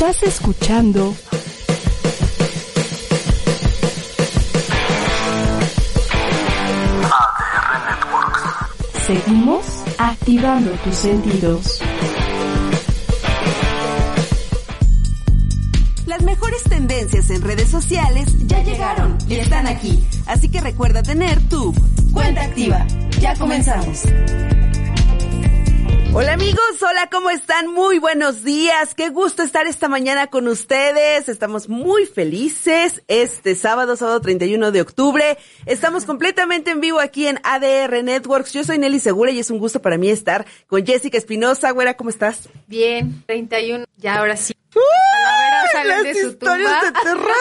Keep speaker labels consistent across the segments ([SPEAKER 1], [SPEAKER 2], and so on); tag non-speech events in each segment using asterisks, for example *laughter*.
[SPEAKER 1] Estás escuchando
[SPEAKER 2] ADR Networks.
[SPEAKER 1] Seguimos activando tus sentidos.
[SPEAKER 3] Las mejores tendencias en redes sociales ya llegaron y están aquí. Así que recuerda tener tu cuenta activa. Ya comenzamos. Hola amigos, hola, ¿cómo están? Muy buenos días. Qué gusto estar esta mañana con ustedes. Estamos muy felices. Este sábado, sábado 31 de octubre. Estamos completamente en vivo aquí en ADR Networks. Yo soy Nelly Segura y es un gusto para mí estar con Jessica Espinosa. Güera, ¿cómo estás?
[SPEAKER 4] Bien, 31, ya ahora sí.
[SPEAKER 3] ¡Uy!
[SPEAKER 4] salen
[SPEAKER 3] Las
[SPEAKER 4] de su
[SPEAKER 3] historias
[SPEAKER 4] tumba.
[SPEAKER 3] de terror.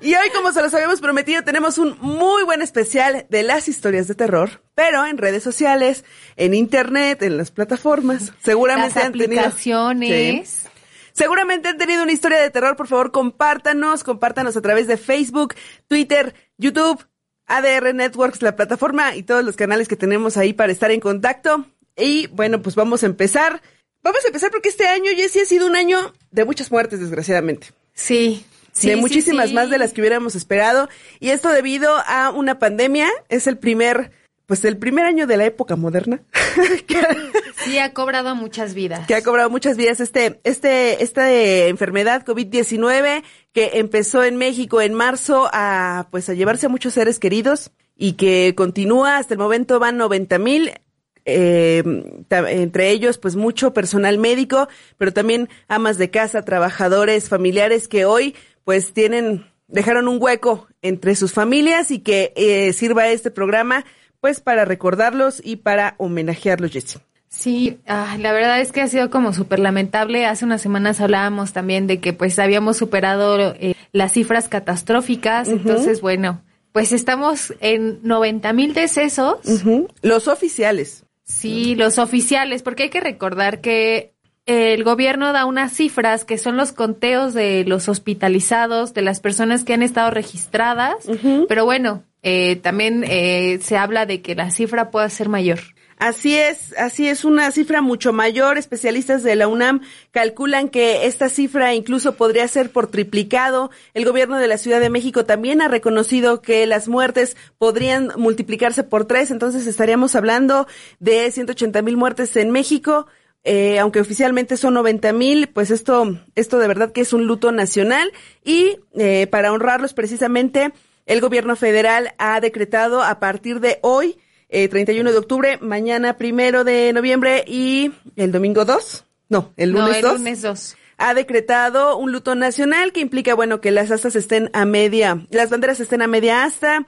[SPEAKER 3] Y hoy, como se los habíamos prometido, tenemos un muy buen especial de las historias de terror, pero en redes sociales, en internet, en las plataformas. Seguramente
[SPEAKER 4] Las
[SPEAKER 3] han tenido. Sí. Seguramente han tenido una historia de terror, por favor, compártanos, compártanos a través de Facebook, Twitter, YouTube, ADR Networks, la plataforma y todos los canales que tenemos ahí para estar en contacto. Y bueno, pues vamos a empezar. Vamos a empezar porque este año, Jessy, ha sido un año de muchas muertes, desgraciadamente.
[SPEAKER 4] Sí. Sí,
[SPEAKER 3] de muchísimas
[SPEAKER 4] sí.
[SPEAKER 3] más de las que hubiéramos esperado. Y esto debido a una pandemia. Es el primer, pues el primer año de la época moderna. *laughs* que,
[SPEAKER 4] Sí, ha cobrado muchas vidas.
[SPEAKER 3] que ha cobrado muchas vidas este, este, esta eh, enfermedad COVID-19 que empezó en México en marzo a, pues a llevarse a muchos seres queridos y que continúa hasta el momento van 90 mil. eh, entre ellos, pues mucho personal médico, pero también amas de casa, trabajadores, familiares que hoy, pues tienen, dejaron un hueco entre sus familias y que eh, sirva este programa, pues para recordarlos y para homenajearlos, Jessy.
[SPEAKER 4] Sí, ah, la verdad es que ha sido como súper lamentable. Hace unas semanas hablábamos también de que pues habíamos superado eh, las cifras catastróficas. Entonces, bueno, pues estamos en 90 mil decesos.
[SPEAKER 3] Los oficiales.
[SPEAKER 4] Sí, los oficiales, porque hay que recordar que el gobierno da unas cifras que son los conteos de los hospitalizados, de las personas que han estado registradas, pero bueno, eh, también eh, se habla de que la cifra pueda ser mayor.
[SPEAKER 3] Así es, así es una cifra mucho mayor. Especialistas de la UNAM calculan que esta cifra incluso podría ser por triplicado. El gobierno de la Ciudad de México también ha reconocido que las muertes podrían multiplicarse por tres. Entonces estaríamos hablando de 180 mil muertes en México. Eh, aunque oficialmente son 90 mil, pues esto, esto de verdad que es un luto nacional y eh, para honrarlos precisamente el gobierno federal ha decretado a partir de hoy eh, 31 de octubre, mañana primero de noviembre y el domingo 2, no, el lunes
[SPEAKER 4] no, el
[SPEAKER 3] 2,
[SPEAKER 4] lunes 2.
[SPEAKER 3] ha decretado un luto nacional que implica, bueno, que las astas estén a media, las banderas estén a media asta,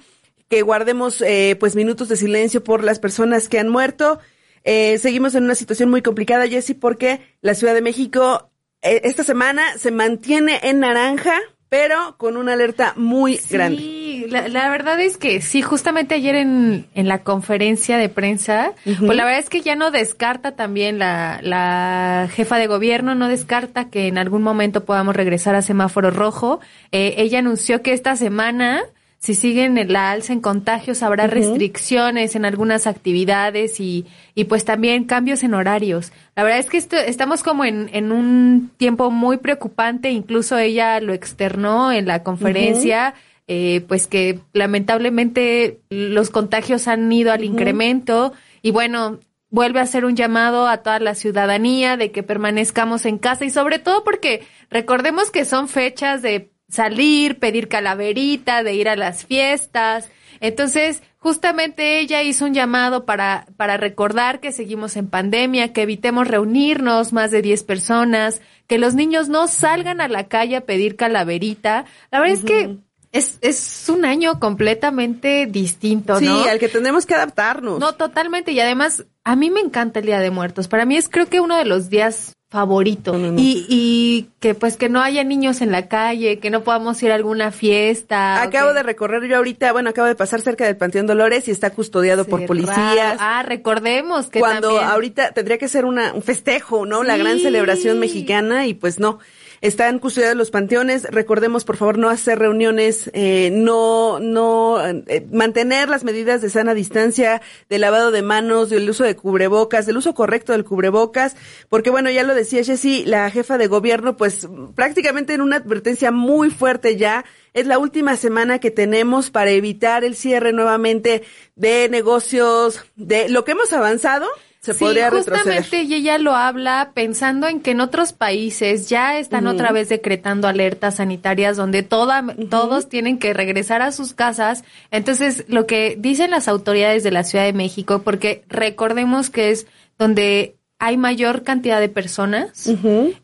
[SPEAKER 3] que guardemos eh, pues minutos de silencio por las personas que han muerto. Eh, seguimos en una situación muy complicada, Jessy, porque la Ciudad de México eh, esta semana se mantiene en naranja, pero con una alerta muy grande.
[SPEAKER 4] Sí, la, la verdad es que sí, justamente ayer en, en la conferencia de prensa, pues la verdad es que ya no descarta también la, la jefa de gobierno, no descarta que en algún momento podamos regresar a semáforo rojo. Eh, ella anunció que esta semana, si siguen en la alza en contagios, habrá restricciones en algunas actividades y, y pues también cambios en horarios. La verdad es que esto, estamos como en, en un tiempo muy preocupante, incluso ella lo externó en la conferencia. eh, pues que lamentablemente los contagios han ido al incremento y bueno, vuelve a hacer un llamado a toda la ciudadanía de que permanezcamos en casa y sobre todo porque recordemos que son fechas de salir, pedir calaverita, de ir a las fiestas. Entonces, justamente ella hizo un llamado para, para recordar que seguimos en pandemia, que evitemos reunirnos más de 10 personas, que los niños no salgan a la calle a pedir calaverita. La verdad es que es, es un año completamente distinto,
[SPEAKER 3] Sí,
[SPEAKER 4] ¿no?
[SPEAKER 3] al que tenemos que adaptarnos.
[SPEAKER 4] No, totalmente. Y además, a mí me encanta el Día de Muertos. Para mí es creo que uno de los días favorito. Y, y que pues que no haya niños en la calle, que no podamos ir a alguna fiesta.
[SPEAKER 3] Acabo de recorrer yo ahorita, bueno, acabo de pasar cerca del Panteón Dolores y está custodiado por policías.
[SPEAKER 4] Ah, recordemos que
[SPEAKER 3] cuando
[SPEAKER 4] también-
[SPEAKER 3] ahorita tendría que ser una, un festejo, ¿no? La gran celebración mexicana y pues no. Están custodiados los panteones. Recordemos, por favor, no hacer reuniones, eh, no, no, eh, mantener las medidas de sana distancia, de lavado de manos, del uso de cubrebocas, del uso correcto del cubrebocas, porque bueno, ya lo decía Jessy, la jefa de gobierno, pues prácticamente en una advertencia muy fuerte ya, es la última semana que tenemos para evitar el cierre nuevamente de negocios, de lo que hemos avanzado, se
[SPEAKER 4] sí,
[SPEAKER 3] podría retroceder.
[SPEAKER 4] justamente y ella lo habla pensando en que en otros países ya están otra vez decretando alertas sanitarias donde toda, todos tienen que regresar a sus casas. Entonces, lo que dicen las autoridades de la Ciudad de México, porque recordemos que es donde hay mayor cantidad de personas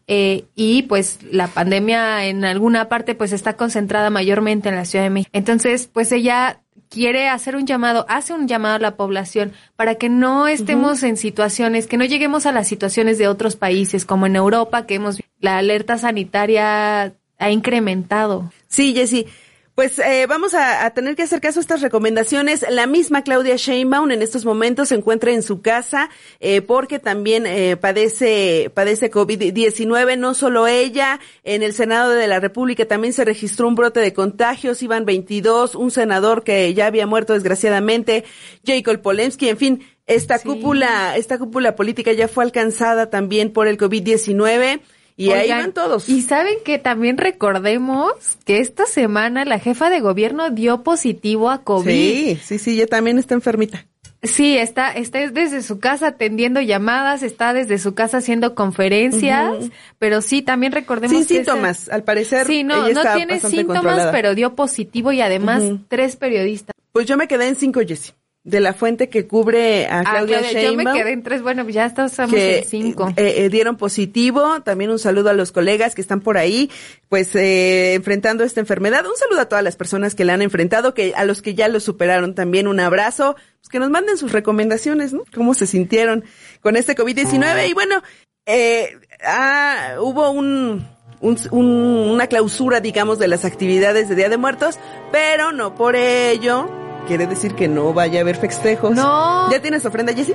[SPEAKER 4] eh, y pues la pandemia en alguna parte pues está concentrada mayormente en la Ciudad de México. Entonces, pues ella quiere hacer un llamado, hace un llamado a la población para que no estemos en situaciones, que no lleguemos a las situaciones de otros países como en Europa, que hemos la alerta sanitaria ha incrementado.
[SPEAKER 3] Sí, Jessy. Pues eh, vamos a, a tener que hacer caso a estas recomendaciones. La misma Claudia Sheinbaum en estos momentos se encuentra en su casa eh, porque también eh, padece padece COVID-19. No solo ella, en el Senado de la República también se registró un brote de contagios. Iban 22, un senador que ya había muerto desgraciadamente, Jacob Polensky. En fin, esta
[SPEAKER 4] Sí.
[SPEAKER 3] cúpula esta cúpula política ya fue alcanzada también por el COVID-19. Y ahí
[SPEAKER 4] Oigan,
[SPEAKER 3] van todos.
[SPEAKER 4] Y saben que también recordemos que esta semana la jefa de gobierno dio positivo a COVID.
[SPEAKER 3] Sí, sí, sí, ella también está enfermita.
[SPEAKER 4] Sí, está, está desde su casa atendiendo llamadas, está desde su casa haciendo conferencias, pero sí, también recordemos
[SPEAKER 3] Sin
[SPEAKER 4] que esa-
[SPEAKER 3] síntomas, al parecer.
[SPEAKER 4] Sí, no,
[SPEAKER 3] ella
[SPEAKER 4] no
[SPEAKER 3] está
[SPEAKER 4] tiene síntomas, pero dio positivo y además
[SPEAKER 3] Ujú.
[SPEAKER 4] tres periodistas.
[SPEAKER 3] Pues yo me quedé en cinco, Jessy. De la fuente que cubre a
[SPEAKER 4] Ah,
[SPEAKER 3] Claudia
[SPEAKER 4] Claudia, yo me
[SPEAKER 3] Sheinbaum.
[SPEAKER 4] quedé en tres, bueno, ya estamos
[SPEAKER 3] que
[SPEAKER 4] en cinco.
[SPEAKER 3] eh, eh, dieron positivo. También un saludo a los colegas que están por ahí, pues eh, enfrentando esta enfermedad. Un saludo a todas las personas que la han enfrentado, que a los que ya lo superaron también un abrazo. Pues que nos manden sus recomendaciones, ¿no? Cómo se sintieron con este COVID-19. Y bueno, eh, ah, hubo un, un- un- una clausura, digamos, de las actividades de Día de Muertos, pero no por ello. Quiere decir que no vaya a haber festejos.
[SPEAKER 4] No.
[SPEAKER 3] ¿Ya tienes ofrenda, Jessy?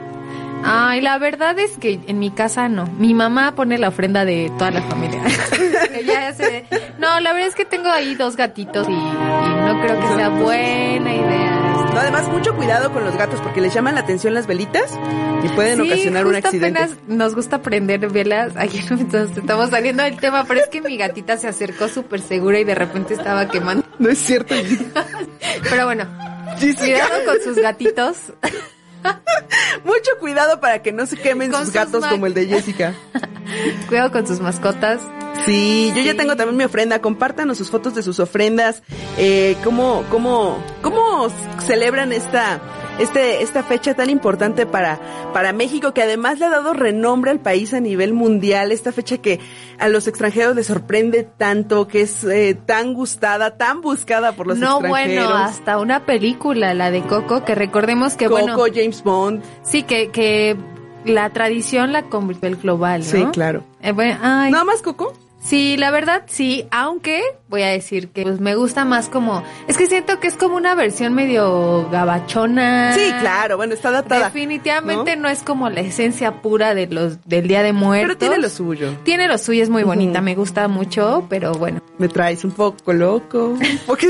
[SPEAKER 4] Ay, la verdad es que en mi casa no. Mi mamá pone la ofrenda de toda la familia. *laughs* Ella hace- No, la verdad es que tengo ahí dos gatitos y, y no creo que sea buena idea.
[SPEAKER 3] No, además, mucho cuidado con los gatos porque les llaman la atención las velitas y pueden
[SPEAKER 4] Sí,
[SPEAKER 3] ocasionar un
[SPEAKER 4] justo
[SPEAKER 3] accidente.
[SPEAKER 4] apenas nos gusta prender velas. Ayer *laughs* entonces estamos saliendo del tema, pero es que mi gatita se acercó súper segura y de repente estaba quemando.
[SPEAKER 3] No es cierto. *laughs*
[SPEAKER 4] Pero bueno,
[SPEAKER 3] Jessica,
[SPEAKER 4] cuidado con sus gatitos. *laughs*
[SPEAKER 3] mucho cuidado para que no se quemen sus
[SPEAKER 4] sus
[SPEAKER 3] gatos como el de Jessica. *laughs*
[SPEAKER 4] Cuidado con sus mascotas.
[SPEAKER 3] Sí, yo ya tengo también mi ofrenda. Compártanos sus fotos de sus ofrendas. Eh, cómo, cómo, cómo celebran esta, este, esta fecha tan importante para, para México, que además le ha dado renombre al país a nivel mundial. Esta fecha que a los extranjeros les sorprende tanto, que es eh, tan gustada, tan buscada por los
[SPEAKER 4] no,
[SPEAKER 3] extranjeros.
[SPEAKER 4] bueno, hasta una película, la de Coco, que recordemos que,
[SPEAKER 3] Coco,
[SPEAKER 4] bueno,
[SPEAKER 3] James Bond.
[SPEAKER 4] sí, que, que la tradición la convirtió el global, ¿no?
[SPEAKER 3] Sí, claro.
[SPEAKER 4] Eh, bueno, ay,
[SPEAKER 3] ¿Nada más Coco?
[SPEAKER 4] Sí, la verdad sí, aunque voy a decir que pues me gusta más como, es que siento que es como una versión medio gabachona.
[SPEAKER 3] Sí, claro, bueno, está datada.
[SPEAKER 4] Definitivamente ¿no? es como la esencia pura de los del Día de Muertos.
[SPEAKER 3] Pero tiene lo suyo.
[SPEAKER 4] Tiene lo suyo, es muy bonita, me gusta mucho, pero bueno.
[SPEAKER 3] Me traes un poco loco. *laughs* un poco-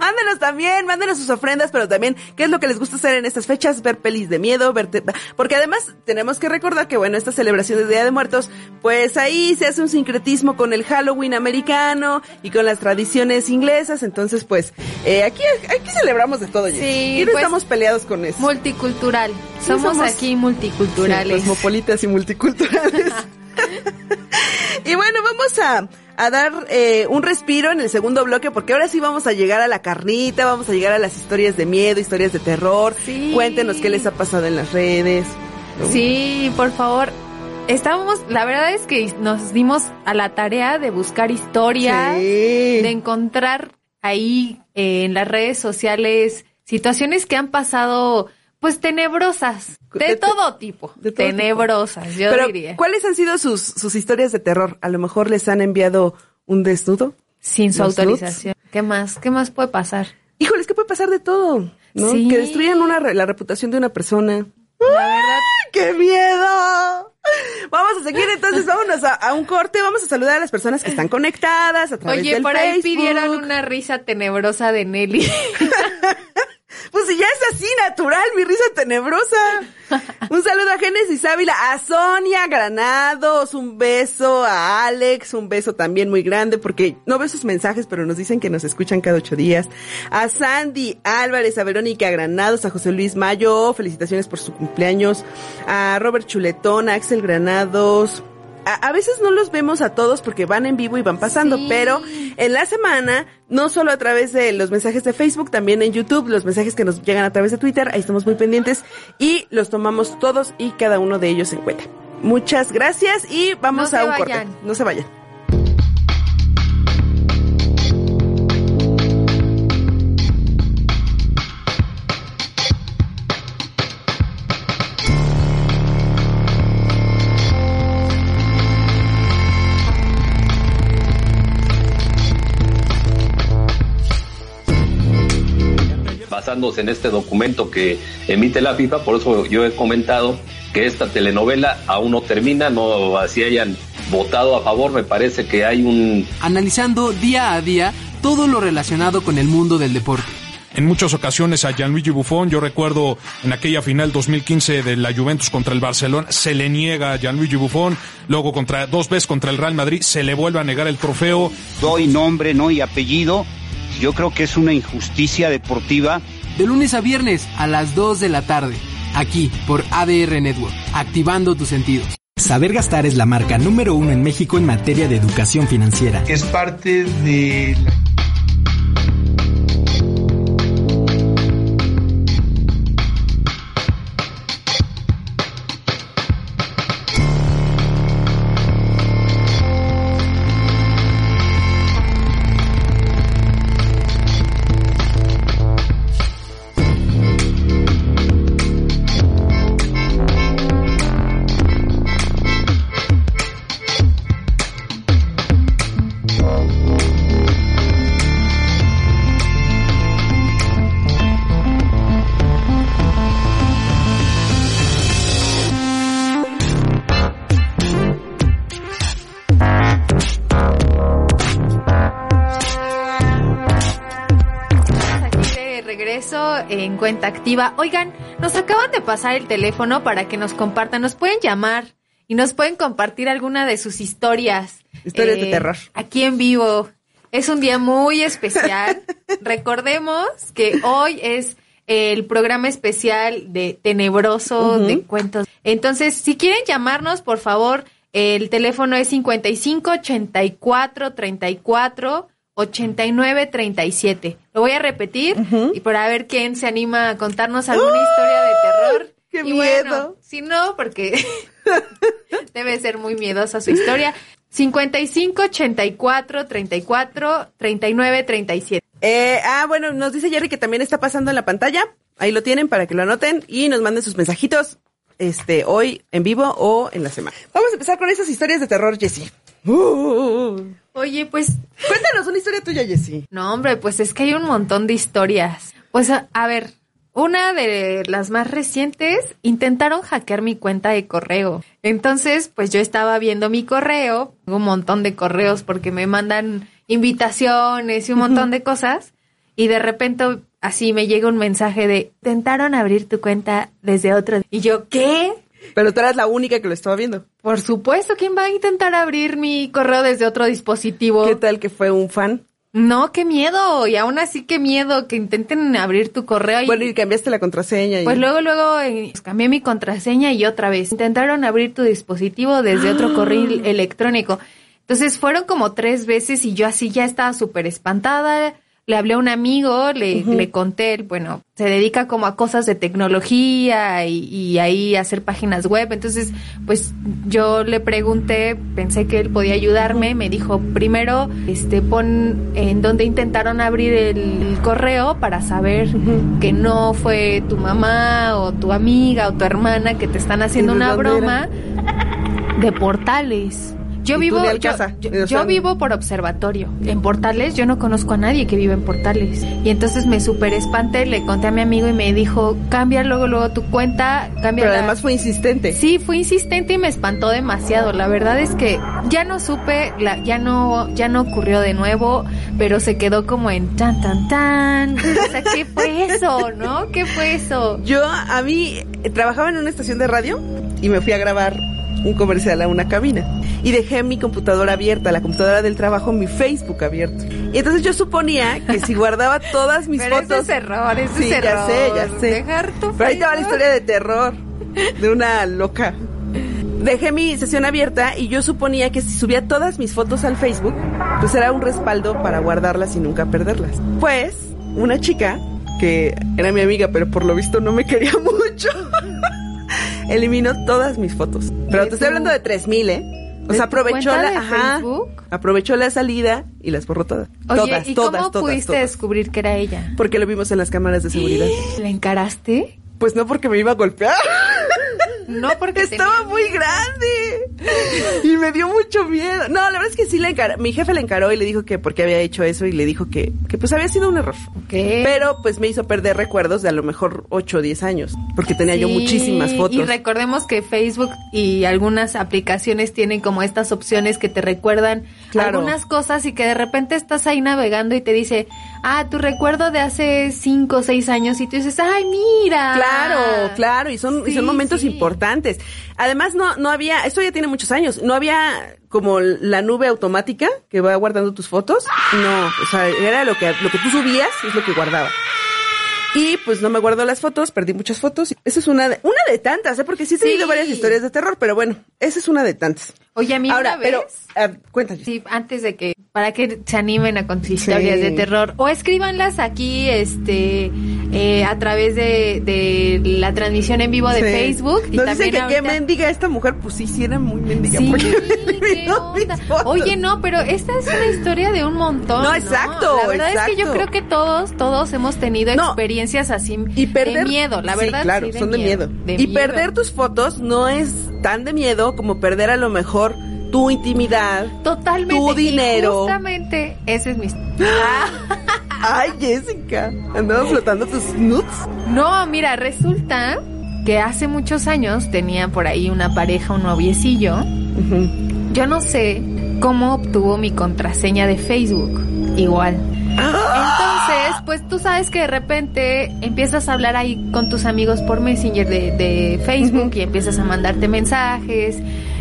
[SPEAKER 3] mándenos también, mándenos sus ofrendas, pero también qué es lo que les gusta hacer en estas fechas, ver pelis de miedo, verte, porque además tenemos que recordar que bueno, esta celebración de Día de Muertos, pues ahí se hace un sincretismo con el Halloween americano y con las tradiciones inglesas, entonces pues eh, aquí aquí celebramos de todo.
[SPEAKER 4] Sí,
[SPEAKER 3] y no
[SPEAKER 4] pues,
[SPEAKER 3] estamos peleados con eso.
[SPEAKER 4] Multicultural.
[SPEAKER 3] Sí,
[SPEAKER 4] somos,
[SPEAKER 3] somos-
[SPEAKER 4] aquí
[SPEAKER 3] Sí,
[SPEAKER 4] multiculturales.
[SPEAKER 3] cosmopolitas y multiculturales. *laughs* *laughs* y bueno, vamos a, a dar eh, un respiro en el segundo bloque porque ahora sí vamos a llegar a la carnita, vamos a llegar a las historias de miedo, historias de terror.
[SPEAKER 4] Sí.
[SPEAKER 3] Cuéntenos qué les ha pasado en las redes.
[SPEAKER 4] Sí, por favor. Estábamos, la verdad es que nos dimos a la tarea de buscar historias,
[SPEAKER 3] Sí.
[SPEAKER 4] de encontrar ahí eh, en las redes sociales situaciones que han pasado pues tenebrosas, de,
[SPEAKER 3] De-
[SPEAKER 4] todo tipo,
[SPEAKER 3] de todo
[SPEAKER 4] tenebrosas, yo
[SPEAKER 3] Pero,
[SPEAKER 4] diría.
[SPEAKER 3] ¿cuáles han sido sus, sus historias de terror? A lo mejor les han enviado un desnudo.
[SPEAKER 4] Sin su autorización. ¿Qué más? ¿Qué más puede pasar?
[SPEAKER 3] Híjole, es que puede pasar de todo, ¿no?
[SPEAKER 4] Sí.
[SPEAKER 3] Que destruyan una, re- la reputación de una persona.
[SPEAKER 4] La verdad,
[SPEAKER 3] ¡Ay, ¡Qué miedo! Vamos a seguir entonces, vámonos a, a un corte, vamos a saludar a las personas que están conectadas a través
[SPEAKER 4] oye,
[SPEAKER 3] del
[SPEAKER 4] por ahí pidieron una risa tenebrosa de Nelly. *laughs*
[SPEAKER 3] Pues si ya es así natural, mi risa tenebrosa. *laughs* Un saludo a Génesis Ávila, a Sonia Granados, un beso a Alex, un beso también muy grande, porque no veo sus mensajes, pero nos dicen que nos escuchan cada ocho días. A Sandy Álvarez, a Verónica Granados, a José Luis Mayo, felicitaciones por su cumpleaños. A Robert Chuletón, a Axel Granados. A, a veces no los vemos a todos porque van en vivo y van pasando,
[SPEAKER 4] Sí.
[SPEAKER 3] pero en la semana, no solo a través de los mensajes de Facebook, también en YouTube, los mensajes que nos llegan a través de Twitter, ahí estamos muy pendientes y los tomamos todos y cada uno de ellos en cuenta. Muchas gracias y vamos
[SPEAKER 4] No
[SPEAKER 3] a un
[SPEAKER 4] vayan.
[SPEAKER 3] corte. No se vayan.
[SPEAKER 5] Basándose en este documento que emite la FIFA, por eso yo he comentado que esta telenovela aún no termina, no así hayan votado a favor, me parece que hay un
[SPEAKER 6] analizando día a día todo lo relacionado con el mundo del deporte.
[SPEAKER 7] en muchas ocasiones a Gianluigi Buffon. Yo recuerdo en aquella final 2015 de la Juventus contra el Barcelona, se le niega a Gianluigi Buffon. Luego contra dos veces contra el Real Madrid, se le vuelve a negar el trofeo.
[SPEAKER 8] doy nombre, no y apellido. Yo creo que es una injusticia deportiva.
[SPEAKER 6] De lunes a viernes a las 2 de la tarde, aquí por ADR Network, activando tus sentidos.
[SPEAKER 9] Saber Gastar es la marca número uno en México en materia de educación financiera.
[SPEAKER 10] Es parte de la
[SPEAKER 4] cuenta activa. Oigan, nos acaban de pasar el teléfono para que nos compartan. Nos pueden llamar y nos pueden compartir alguna de sus historias. eh,
[SPEAKER 3] Historias de terror.
[SPEAKER 4] Aquí en vivo. Es un día muy especial. *laughs* Recordemos que hoy es el programa especial de Tenebroso de Cuentos. Entonces, si quieren llamarnos, por favor, el teléfono es 55 84 34 89 37. Lo voy a repetir y para ver quién se anima a contarnos alguna historia de terror.
[SPEAKER 3] ¡Qué
[SPEAKER 4] y bueno,
[SPEAKER 3] miedo!
[SPEAKER 4] si no, porque *laughs* debe ser muy miedosa su historia. 55 84 34 39 37.
[SPEAKER 3] Eh, ah, bueno, nos dice Jerry que también está pasando en la pantalla. Ahí lo tienen para que lo anoten y nos manden sus mensajitos este, hoy en vivo o en la semana. Vamos a empezar con esas historias de terror, Jessie. Uh,
[SPEAKER 4] Oye, pues
[SPEAKER 3] cuéntanos una historia tuya, Jessie.
[SPEAKER 4] No, hombre, pues es que hay un montón de historias. Pues a, a ver, una de las más recientes intentaron hackear mi cuenta de correo. Entonces, pues yo estaba viendo mi correo, un montón de correos porque me mandan invitaciones y un montón de *laughs* cosas. Y de repente así me llega un mensaje de intentaron abrir tu cuenta desde otro. Y yo, ¿qué?
[SPEAKER 3] Pero tú eras la única que lo estaba viendo.
[SPEAKER 4] Por supuesto, ¿quién va a intentar abrir mi correo desde otro dispositivo?
[SPEAKER 3] ¿Qué tal que fue un fan?
[SPEAKER 4] No, qué miedo. Y aún así, qué miedo que intenten abrir tu correo. Y,
[SPEAKER 3] Bueno, y cambiaste la contraseña. Y...
[SPEAKER 4] pues luego, luego eh, cambié mi contraseña y otra vez. Intentaron abrir tu dispositivo desde otro correo electrónico. Entonces fueron como tres veces y yo así ya estaba súper espantada. Le hablé a un amigo, le, le conté, bueno, se dedica como a cosas de tecnología y, y ahí hacer páginas web. Entonces, pues yo le pregunté, pensé que él podía ayudarme, me dijo, primero, este, pon en donde intentaron abrir el, correo para saber que no fue tu mamá o tu amiga o tu hermana que te están haciendo una broma de portales. Yo
[SPEAKER 3] ¿Y tú
[SPEAKER 4] vivo,
[SPEAKER 3] de
[SPEAKER 4] yo,
[SPEAKER 3] Alcázar?
[SPEAKER 4] yo-
[SPEAKER 3] O sea,
[SPEAKER 4] yo vivo por observatorio. En Portales yo no conozco a nadie que vive en Portales. Y entonces me super espanté, le conté a mi amigo y me dijo, cambia luego, luego tu cuenta, cambia
[SPEAKER 3] Pero
[SPEAKER 4] la-".
[SPEAKER 3] además fue insistente.
[SPEAKER 4] Sí, fue insistente y me espantó demasiado. La verdad es que ya no supe, la, ya no, ya no ocurrió de nuevo, pero se quedó como en tan tan tan. O sea, ¿qué fue eso, no? ¿Qué fue eso?
[SPEAKER 3] Yo, a mí, eh, trabajaba en una estación de radio y me fui a grabar un comercial a una cabina. Y dejé mi computadora abierta, la computadora del trabajo, mi Facebook abierto. Y entonces yo suponía que si guardaba todas mis
[SPEAKER 4] Pero
[SPEAKER 3] fotos...
[SPEAKER 4] ese es error, ese
[SPEAKER 3] Sí,
[SPEAKER 4] es
[SPEAKER 3] ya
[SPEAKER 4] error.
[SPEAKER 3] sé, ya sé.
[SPEAKER 4] Dejar tu
[SPEAKER 3] Pero ahí te va la historia de terror de una loca. Dejé mi sesión abierta y yo suponía que si subía todas mis fotos al Facebook, pues era un respaldo para guardarlas y nunca perderlas. Pues, una chica, que era mi amiga, pero por lo visto no me quería *laughs* mucho, eliminó todas mis fotos. Pero
[SPEAKER 4] ¿De
[SPEAKER 3] te estoy hablando de 3000, ¿eh? O sea, aprovechó la, ajá,
[SPEAKER 4] Facebook?
[SPEAKER 3] aprovechó la salida y las borró todas.
[SPEAKER 4] Oye,
[SPEAKER 3] todas,
[SPEAKER 4] ¿y
[SPEAKER 3] todas,
[SPEAKER 4] cómo
[SPEAKER 3] todas,
[SPEAKER 4] pudiste
[SPEAKER 3] todas.
[SPEAKER 4] descubrir que era ella?
[SPEAKER 3] Porque lo vimos en las cámaras de seguridad. *gasps*
[SPEAKER 4] ¿La encaraste?
[SPEAKER 3] Pues no porque me iba a golpear.
[SPEAKER 4] No, porque
[SPEAKER 3] Estaba muy
[SPEAKER 4] miedo.
[SPEAKER 3] grande. Y me dio mucho miedo. No, la verdad es que sí le encaró. Mi jefe le encaró y le dijo que por qué había hecho eso y le dijo que, que pues había sido un error. Pero pues me hizo perder recuerdos de a lo mejor 8 o 10 años. Porque tenía yo muchísimas fotos.
[SPEAKER 4] Y recordemos que Facebook y algunas aplicaciones tienen como estas opciones que te recuerdan
[SPEAKER 3] Claro.
[SPEAKER 4] algunas cosas y que de repente estás ahí navegando y te dice, ah, tu recuerdo de hace cinco o seis años y tú dices, ay, mira.
[SPEAKER 3] Claro, claro, y son, y son momentos
[SPEAKER 4] sí.
[SPEAKER 3] importantes. Además, no, no había, esto ya tiene muchos años, no había como la nube automática que va guardando tus fotos. No, o sea, era lo que, lo que tú subías, es lo que guardaba. Y pues no me guardo las fotos, perdí muchas fotos. Esa es una de, una de tantas, ¿eh? porque sí he tenido
[SPEAKER 4] Sí.
[SPEAKER 3] varias historias de terror, pero bueno, esa es una de tantas.
[SPEAKER 4] Oye, a mí
[SPEAKER 3] Ahora,
[SPEAKER 4] una vez...
[SPEAKER 3] pero, cuéntame.
[SPEAKER 4] Sí, antes de que, para que se animen a contar historias de terror. O escríbanlas aquí, este, eh, a través de, de la transmisión en vivo de
[SPEAKER 3] Sí.
[SPEAKER 4] Facebook. Y también
[SPEAKER 3] dicen que qué mendiga esta mujer, pues sí, sí era muy mendiga.
[SPEAKER 4] Sí. *laughs* Oye, no, pero esta es una historia de un montón.
[SPEAKER 3] No, exacto,
[SPEAKER 4] La verdad es que yo creo que todos, todos hemos tenido
[SPEAKER 3] No.
[SPEAKER 4] experiencias así
[SPEAKER 3] y perder
[SPEAKER 4] de miedo, la verdad.
[SPEAKER 3] claro, son de miedo.
[SPEAKER 4] de
[SPEAKER 3] y
[SPEAKER 4] miedo.
[SPEAKER 3] perder tus fotos no es tan de miedo como perder a lo mejor tu intimidad.
[SPEAKER 4] Totalmente.
[SPEAKER 3] tu dinero.
[SPEAKER 4] justamente, ese es mi... *gasps*
[SPEAKER 3] Ay, Jessica, andaba flotando tus nudes.
[SPEAKER 4] No, mira, resulta que hace muchos años tenía por ahí una pareja, un noviecillo. Yo no sé cómo obtuvo mi contraseña de Facebook. Igual. Entonces, pues tú sabes que de repente empiezas a hablar ahí con tus amigos por Messenger de, de Facebook y empiezas a mandarte mensajes.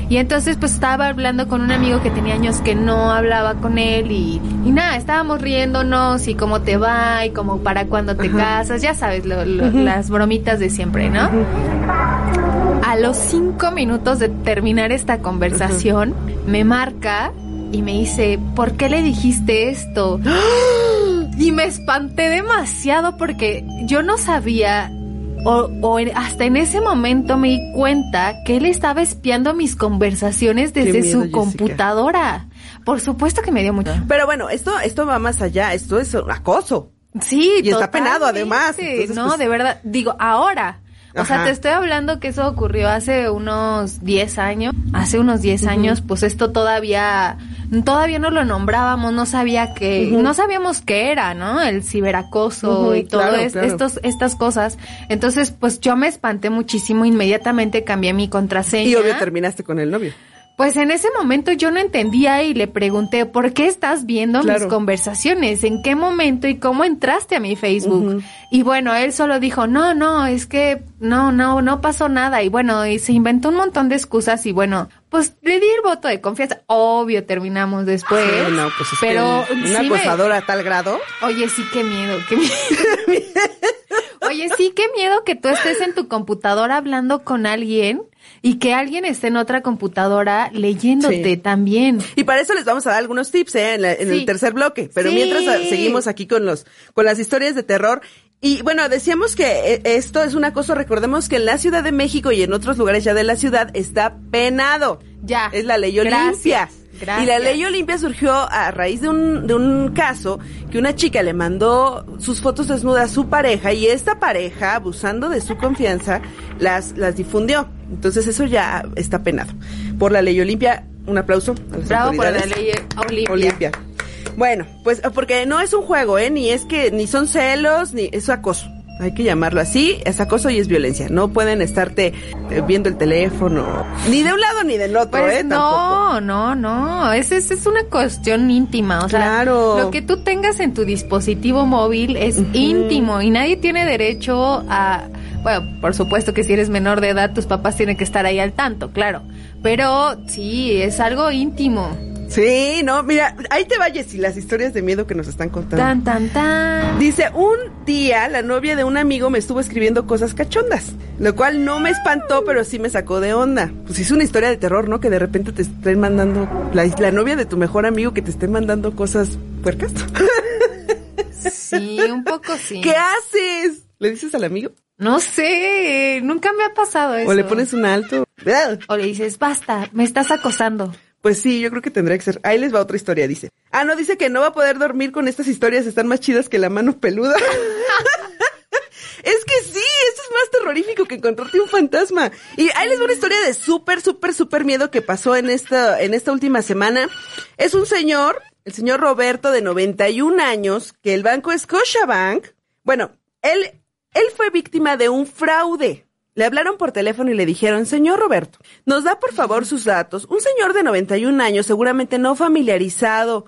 [SPEAKER 4] Y entonces pues estaba hablando con un amigo que tenía años que no hablaba con él y, y nada, estábamos riéndonos y cómo te va y como para cuando te casas, ya sabes, lo- lo- las bromitas de siempre, ¿no? A los cinco minutos de terminar esta conversación, me marca y me dice, ¿por qué le dijiste esto? Y me espanté demasiado porque yo no sabía, o, o en- hasta en ese momento me di cuenta que él estaba espiando mis conversaciones desde
[SPEAKER 3] miedo,
[SPEAKER 4] su
[SPEAKER 3] Jessica.
[SPEAKER 4] computadora. Por supuesto que me dio mucho.
[SPEAKER 3] Pero bueno, esto, esto va más allá, esto es acoso.
[SPEAKER 4] Sí,
[SPEAKER 3] Y está penado, además, entonces,
[SPEAKER 4] no,
[SPEAKER 3] pues-
[SPEAKER 4] de verdad. Digo, ahora. O sea, te estoy hablando que eso ocurrió hace unos 10 años. Hace unos 10 años, pues esto todavía, todavía no lo nombrábamos, no sabía que, no sabíamos qué era, ¿no? El ciberacoso y todo
[SPEAKER 3] claro,
[SPEAKER 4] es-
[SPEAKER 3] claro.
[SPEAKER 4] estos, estas cosas. Entonces, pues yo me espanté muchísimo, inmediatamente cambié mi contraseña.
[SPEAKER 3] Y obvio terminaste con el novio.
[SPEAKER 4] Pues en ese momento yo no entendía y le pregunté, ¿por qué estás viendo
[SPEAKER 3] Claro.
[SPEAKER 4] mis conversaciones? ¿En qué momento y cómo entraste a mi Facebook? Y bueno, él solo dijo, no, no, es que no, no, no pasó nada. Y bueno, y se inventó un montón de excusas y bueno, pues le di el voto de confianza. Obvio, terminamos después.
[SPEAKER 3] Sí, no, pues es que
[SPEAKER 4] pero
[SPEAKER 3] una
[SPEAKER 4] sí me-
[SPEAKER 3] acosadora a tal grado.
[SPEAKER 4] Oye, sí, qué miedo, qué miedo. *laughs* Oye, sí, qué miedo que tú estés en tu computadora hablando con alguien y que alguien esté en otra computadora leyéndote
[SPEAKER 3] Sí.
[SPEAKER 4] también.
[SPEAKER 3] Y para eso les vamos a dar algunos tips ¿eh? en, la- en
[SPEAKER 4] Sí.
[SPEAKER 3] el tercer bloque. Pero
[SPEAKER 4] Sí.
[SPEAKER 3] mientras ah, seguimos aquí con los con las historias de terror. Y bueno, decíamos que eh, esto es un acoso. Recordemos que en la Ciudad de México y en otros lugares ya de la ciudad está penado.
[SPEAKER 4] Ya.
[SPEAKER 3] Es la ley. Olimpia.
[SPEAKER 4] Gracias.
[SPEAKER 3] Y la ley Olimpia surgió a raíz de un, de un caso que una chica le mandó sus fotos desnudas a su pareja y esta pareja, abusando de su confianza, las, las difundió. Entonces eso ya está penado. Por la ley Olimpia, un aplauso a las
[SPEAKER 4] Bravo por la ley Olimpia.
[SPEAKER 3] Olimpia. Bueno, pues porque no es un juego, ¿eh? Ni es que, ni son celos, ni es acoso. Hay que llamarlo así, es acoso y es violencia. No pueden estarte eh, viendo el teléfono, ni de un lado ni del otro,
[SPEAKER 4] Pues
[SPEAKER 3] ¿eh? Tampoco.
[SPEAKER 4] no, no, no, es, es, es una cuestión íntima, o sea,
[SPEAKER 3] Claro.
[SPEAKER 4] lo que tú tengas en tu dispositivo móvil es íntimo y nadie tiene derecho a, bueno, por supuesto que si eres menor de edad, tus papás tienen que estar ahí al tanto, claro, pero sí, es algo íntimo.
[SPEAKER 3] Sí, no, mira, ahí te vayas y las historias de miedo que nos están contando.
[SPEAKER 4] Tan, tan, tan.
[SPEAKER 3] Dice, un día la novia de un amigo me estuvo escribiendo cosas cachondas, lo cual no me espantó, pero sí me sacó de onda. Pues es una historia de terror, ¿no? Que de repente te estén mandando, la, la novia de tu mejor amigo que te esté mandando cosas puercas.
[SPEAKER 4] Sí, un poco sí.
[SPEAKER 3] ¿Qué haces? ¿Le dices al amigo?
[SPEAKER 4] No sé, nunca me ha pasado eso.
[SPEAKER 3] ¿O le pones un alto?
[SPEAKER 4] O le dices, basta, me estás acosando.
[SPEAKER 3] Pues sí, yo creo que tendría que ser. Ahí les va otra historia, dice. Ah, no, dice que no va a poder dormir con estas historias, están más chidas que la mano peluda. *laughs* es que sí, esto es más terrorífico que encontrarte un fantasma. Y ahí les va una historia de súper, súper, súper miedo que pasó en esta, en esta última semana. Es un señor, el señor Roberto, de 91 años, que el banco Scotiabank, bueno, él, él fue víctima de un fraude. Le hablaron por teléfono y le dijeron, señor Roberto, nos da por favor sus datos. Un señor de 91 años, seguramente no familiarizado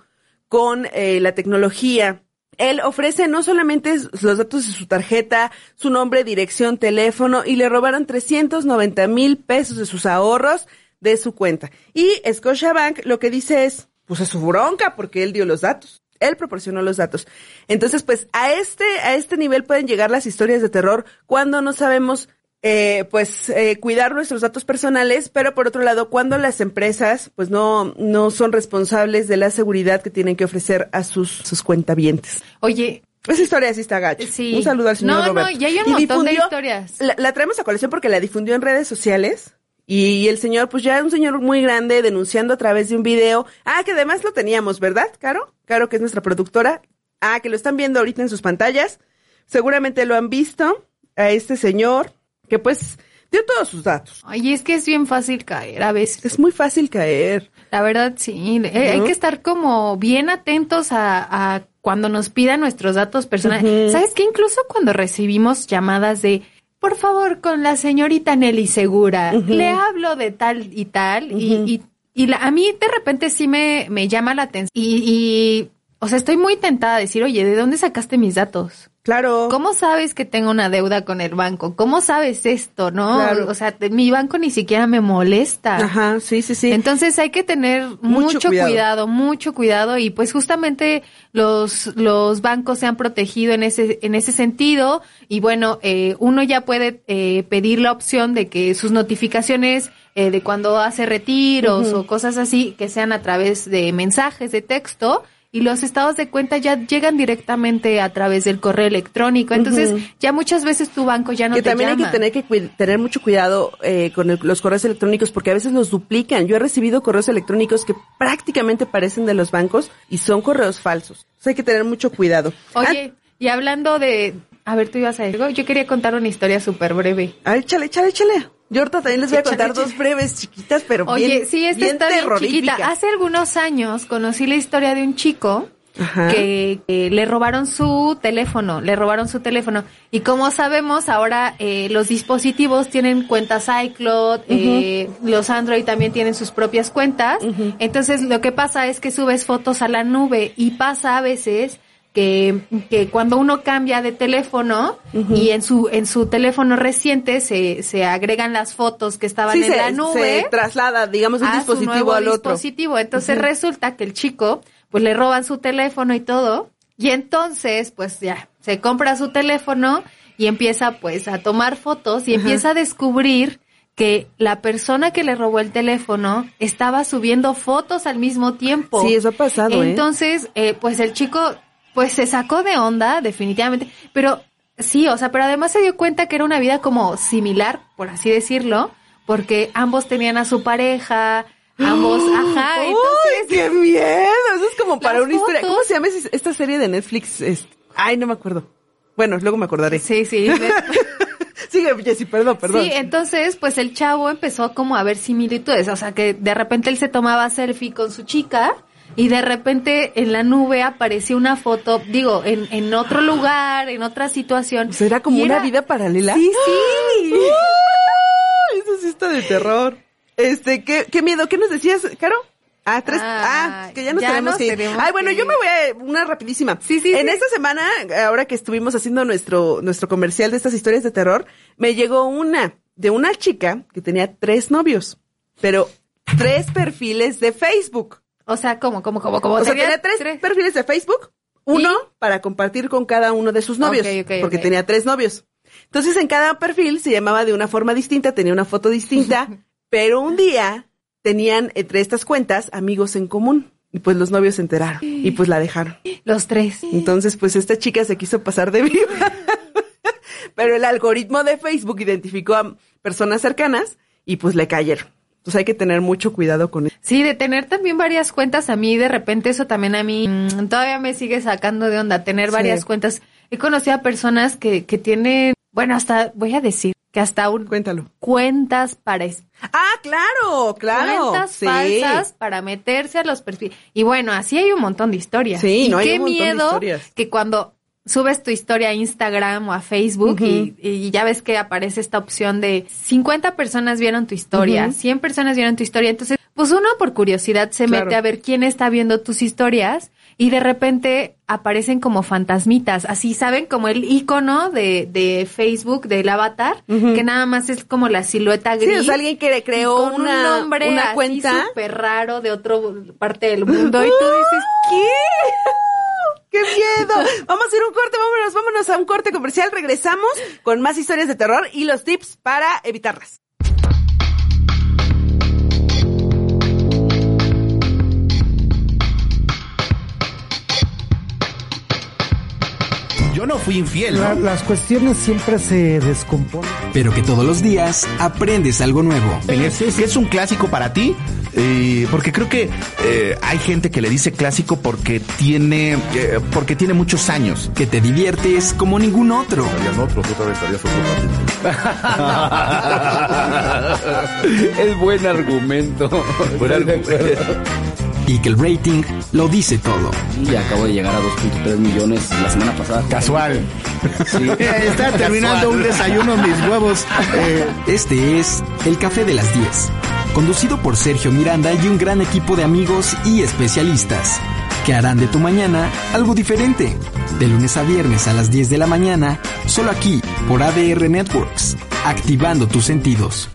[SPEAKER 3] con eh, la tecnología. Él ofrece no solamente los datos de su tarjeta, su nombre, dirección, teléfono y le robaron 390 mil pesos de sus ahorros de su cuenta. Y Scotiabank lo que dice es, pues es su bronca porque él dio los datos. Él proporcionó los datos. Entonces, pues a este, a este nivel pueden llegar las historias de terror cuando no sabemos eh, pues eh, cuidar nuestros datos personales, pero por otro lado, cuando las empresas pues no, no son responsables de la seguridad que tienen que ofrecer a sus, sus cuentavientes.
[SPEAKER 4] Oye,
[SPEAKER 3] Esa historia sí está gacha.
[SPEAKER 4] Sí.
[SPEAKER 3] Un saludo al señor
[SPEAKER 4] No, no,
[SPEAKER 3] Roberto.
[SPEAKER 4] y hay un montón de historias.
[SPEAKER 3] La, la traemos a colección porque la difundió en redes sociales. Y el señor, pues ya es un señor muy grande denunciando a través de un video. Ah, que además lo teníamos, ¿verdad, Caro? Caro, que es nuestra productora. Ah, que lo están viendo ahorita en sus pantallas. Seguramente lo han visto a este señor que pues dio todos sus datos.
[SPEAKER 4] Ay, es que es bien fácil caer a veces.
[SPEAKER 3] Es muy fácil caer.
[SPEAKER 4] La verdad, sí. Eh, Hay que estar como bien atentos a, a cuando nos pidan nuestros datos personales. ¿Sabes qué? Incluso cuando recibimos llamadas de, por favor, con la señorita Nelly Segura, le hablo de tal y tal, y, y, y la- a mí de repente sí me, me llama la atención. Y, y, o sea, estoy muy tentada a decir, oye, ¿de dónde sacaste mis datos?
[SPEAKER 3] Claro.
[SPEAKER 4] ¿Cómo sabes que tengo una deuda con el banco? ¿Cómo sabes esto, no?
[SPEAKER 3] Claro.
[SPEAKER 4] O sea, mi banco ni siquiera me molesta.
[SPEAKER 3] Ajá, sí, sí, sí.
[SPEAKER 4] Entonces hay que tener mucho,
[SPEAKER 3] cuidado.
[SPEAKER 4] cuidado. mucho cuidado y pues justamente los los bancos se han protegido en ese en ese sentido y bueno eh, uno ya puede eh, pedir la opción de que sus notificaciones eh, de cuando hace retiros o cosas así que sean a través de mensajes de texto y los estados de cuenta ya llegan directamente a través del correo electrónico. Entonces, ya muchas veces tu banco ya no
[SPEAKER 3] que
[SPEAKER 4] te
[SPEAKER 3] también hay
[SPEAKER 4] llama.
[SPEAKER 3] que tener que tener mucho cuidado eh, con el- los correos electrónicos porque a veces los duplican. Yo he recibido correos electrónicos que prácticamente parecen de los bancos y son correos falsos. Entonces hay que tener mucho cuidado.
[SPEAKER 4] Oye, y hablando de... A ver, tú ibas a decir algo. Yo quería contar una historia súper breve.
[SPEAKER 3] Ah, échale, échale, échale. Yo ahorita también les voy a contar dos breves chiquitas, pero
[SPEAKER 4] Oye,
[SPEAKER 3] bien,
[SPEAKER 4] sí, esta
[SPEAKER 3] bien
[SPEAKER 4] está bien chiquita. Hace algunos años conocí la historia de un chico
[SPEAKER 3] Ajá.
[SPEAKER 4] que, que le robaron su teléfono, le robaron su teléfono. Y como sabemos, ahora eh, los dispositivos tienen cuentas iCloud, eh, los Android también tienen sus propias cuentas. Entonces, lo que pasa es que subes fotos a la nube y pasa a veces que, que cuando uno cambia de teléfono y en su en su teléfono reciente se, se agregan las fotos que estaban
[SPEAKER 3] Sí,
[SPEAKER 4] en
[SPEAKER 3] se,
[SPEAKER 4] la nube
[SPEAKER 3] se traslada, digamos, un
[SPEAKER 4] a su
[SPEAKER 3] dispositivo
[SPEAKER 4] nuevo
[SPEAKER 3] al otro.
[SPEAKER 4] dispositivo. Entonces resulta que el chico, pues le roban su teléfono y todo, y entonces, pues ya, se compra su teléfono y empieza pues a tomar fotos y
[SPEAKER 3] Ajá.
[SPEAKER 4] empieza a descubrir que la persona que le robó el teléfono estaba subiendo fotos al mismo tiempo.
[SPEAKER 3] Sí, eso ha pasado, ¿eh?
[SPEAKER 4] Entonces, eh, pues el chico, pues se sacó de onda, definitivamente, pero sí, o sea, pero además se dio cuenta que era una vida como similar, por así decirlo, porque ambos tenían a su pareja, ambos, *gasps* ajá,
[SPEAKER 3] ¡Uy,
[SPEAKER 4] entonces...
[SPEAKER 3] qué miedo! Eso es como para una historia. ¿Cómo se llama esta serie de Netflix? Es- Ay, no me acuerdo. Bueno, luego me acordaré.
[SPEAKER 4] Sí, sí. *laughs*
[SPEAKER 3] Sigue, Jessy, perdón, perdón.
[SPEAKER 4] Sí, entonces, pues el chavo empezó como a ver similitudes, o sea, que de repente él se tomaba selfie con su chica y de repente en la nube apareció una foto, digo, en, en otro lugar, en otra situación.
[SPEAKER 3] ¿Será como
[SPEAKER 4] Y
[SPEAKER 3] una
[SPEAKER 4] era-
[SPEAKER 3] vida paralela?
[SPEAKER 4] Sí, sí.
[SPEAKER 3] ¡Ah! Eso sí está de terror. Este, ¿qué, qué miedo? ¿Qué nos decías, Caro? Ah, tres.
[SPEAKER 4] Ah,
[SPEAKER 3] Ah, que ya nos
[SPEAKER 4] ya
[SPEAKER 3] tenemos
[SPEAKER 4] nos
[SPEAKER 3] que ir.
[SPEAKER 4] tenemos
[SPEAKER 3] Ay, bueno, yo me voy a una rapidísima.
[SPEAKER 4] Sí, sí,
[SPEAKER 3] En
[SPEAKER 4] sí.
[SPEAKER 3] esta semana, ahora que estuvimos haciendo nuestro, nuestro comercial de estas historias de terror, me llegó una de una chica que tenía tres novios, pero tres perfiles de Facebook.
[SPEAKER 4] O sea, ¿cómo, cómo, cómo, cómo?
[SPEAKER 3] O sea,
[SPEAKER 4] Tenía
[SPEAKER 3] tres, perfiles de Facebook, uno para compartir con cada uno de sus novios,
[SPEAKER 4] Ok, ok,
[SPEAKER 3] porque tenía tres novios. Entonces, en cada perfil se llamaba de una forma distinta, tenía una foto distinta, *laughs* pero un día tenían entre estas cuentas amigos en común. Y pues los novios se enteraron y pues la dejaron.
[SPEAKER 4] Los tres.
[SPEAKER 3] Entonces, pues esta chica se quiso pasar de viva. *laughs* Pero el algoritmo de Facebook identificó a personas cercanas y pues le cayeron. Entonces hay que tener mucho cuidado con eso.
[SPEAKER 4] Sí, de tener también varias cuentas a mí, de repente eso también a mí mm, todavía me sigue sacando de onda, tener
[SPEAKER 3] Sí.
[SPEAKER 4] varias cuentas. He conocido a personas que, que tienen, bueno, hasta, voy a decir, que hasta un,
[SPEAKER 3] Cuéntalo.
[SPEAKER 4] cuentas para
[SPEAKER 3] Ah, claro, claro.
[SPEAKER 4] cuentas
[SPEAKER 3] Sí.
[SPEAKER 4] falsas para meterse a los perfiles. Y bueno, así hay un montón de historias.
[SPEAKER 3] Sí,
[SPEAKER 4] y
[SPEAKER 3] no, hay
[SPEAKER 4] qué
[SPEAKER 3] un montón de
[SPEAKER 4] miedo
[SPEAKER 3] historias.
[SPEAKER 4] que cuando subes tu historia a Instagram o a Facebook y, y ya ves que aparece esta opción de 50 personas vieron tu historia,
[SPEAKER 3] Ujú.
[SPEAKER 4] 100 personas vieron tu historia. Entonces, pues uno por curiosidad se
[SPEAKER 3] Claro.
[SPEAKER 4] mete a ver quién está viendo tus historias y de repente aparecen como fantasmitas, así, ¿saben? Como el icono de, de Facebook, del avatar, que nada más es como la silueta
[SPEAKER 3] Sí,
[SPEAKER 4] gris.
[SPEAKER 3] o sea, alguien que
[SPEAKER 4] y
[SPEAKER 3] creó
[SPEAKER 4] con
[SPEAKER 3] una,
[SPEAKER 4] un nombre
[SPEAKER 3] una
[SPEAKER 4] así
[SPEAKER 3] cuenta.
[SPEAKER 4] súper raro de otra parte del mundo y tú dices, ¿qué?
[SPEAKER 3] ¡Qué miedo! Vamos a a un corte, vámonos, vámonos a un corte comercial. Regresamos con más historias de terror y los tips para evitarlas.
[SPEAKER 11] Yo no fui infiel,
[SPEAKER 12] La-
[SPEAKER 11] ¿no?
[SPEAKER 12] las cuestiones siempre se descomponen.
[SPEAKER 9] Pero que todos los días aprendes algo nuevo.
[SPEAKER 11] ¿Es, es un clásico para ti? Eh, porque creo que eh, hay gente que le dice clásico porque tiene eh, porque tiene muchos años.
[SPEAKER 9] Que te diviertes como ningún otro. *laughs*
[SPEAKER 13] Es buen argumento.
[SPEAKER 11] Buen argumento.
[SPEAKER 9] Y que el rating lo dice todo.
[SPEAKER 13] Y acabo de llegar a 2.3 millones la semana pasada.
[SPEAKER 11] Casual.
[SPEAKER 13] Sí. *laughs*
[SPEAKER 11] Eh, Estaba terminando un desayuno mis huevos. Eh,
[SPEAKER 9] Este es El Café de las 10, conducido por Sergio Miranda y un gran equipo de amigos y especialistas, que harán de tu mañana algo diferente. De lunes a viernes a las 10 de la mañana, solo aquí por ADR Networks, activando tus sentidos.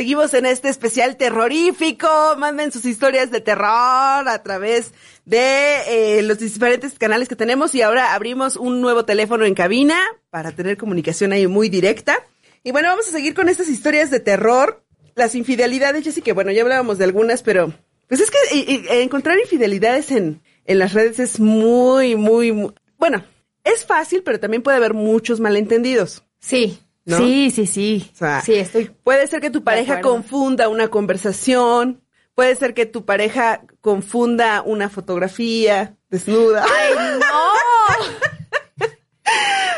[SPEAKER 3] Seguimos en este especial terrorífico. Manden sus historias de terror a través de eh, los diferentes canales que tenemos y ahora abrimos un nuevo teléfono en cabina para tener comunicación ahí muy directa. Y bueno, vamos a seguir con estas historias de terror. Las infidelidades, yo sí que bueno, ya hablábamos de algunas, pero pues es que y, encontrar infidelidades en, en las redes es muy, muy, muy, bueno, es fácil, pero también puede haber muchos malentendidos.
[SPEAKER 4] Sí,
[SPEAKER 3] ¿No?
[SPEAKER 4] sí, sí, sí.
[SPEAKER 3] O sea,
[SPEAKER 4] sí, estoy.
[SPEAKER 3] Puede ser que tu pareja confunda una conversación, puede ser que tu pareja confunda una fotografía desnuda.
[SPEAKER 4] ¡Ay, *laughs* no!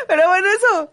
[SPEAKER 3] Pero bueno, eso,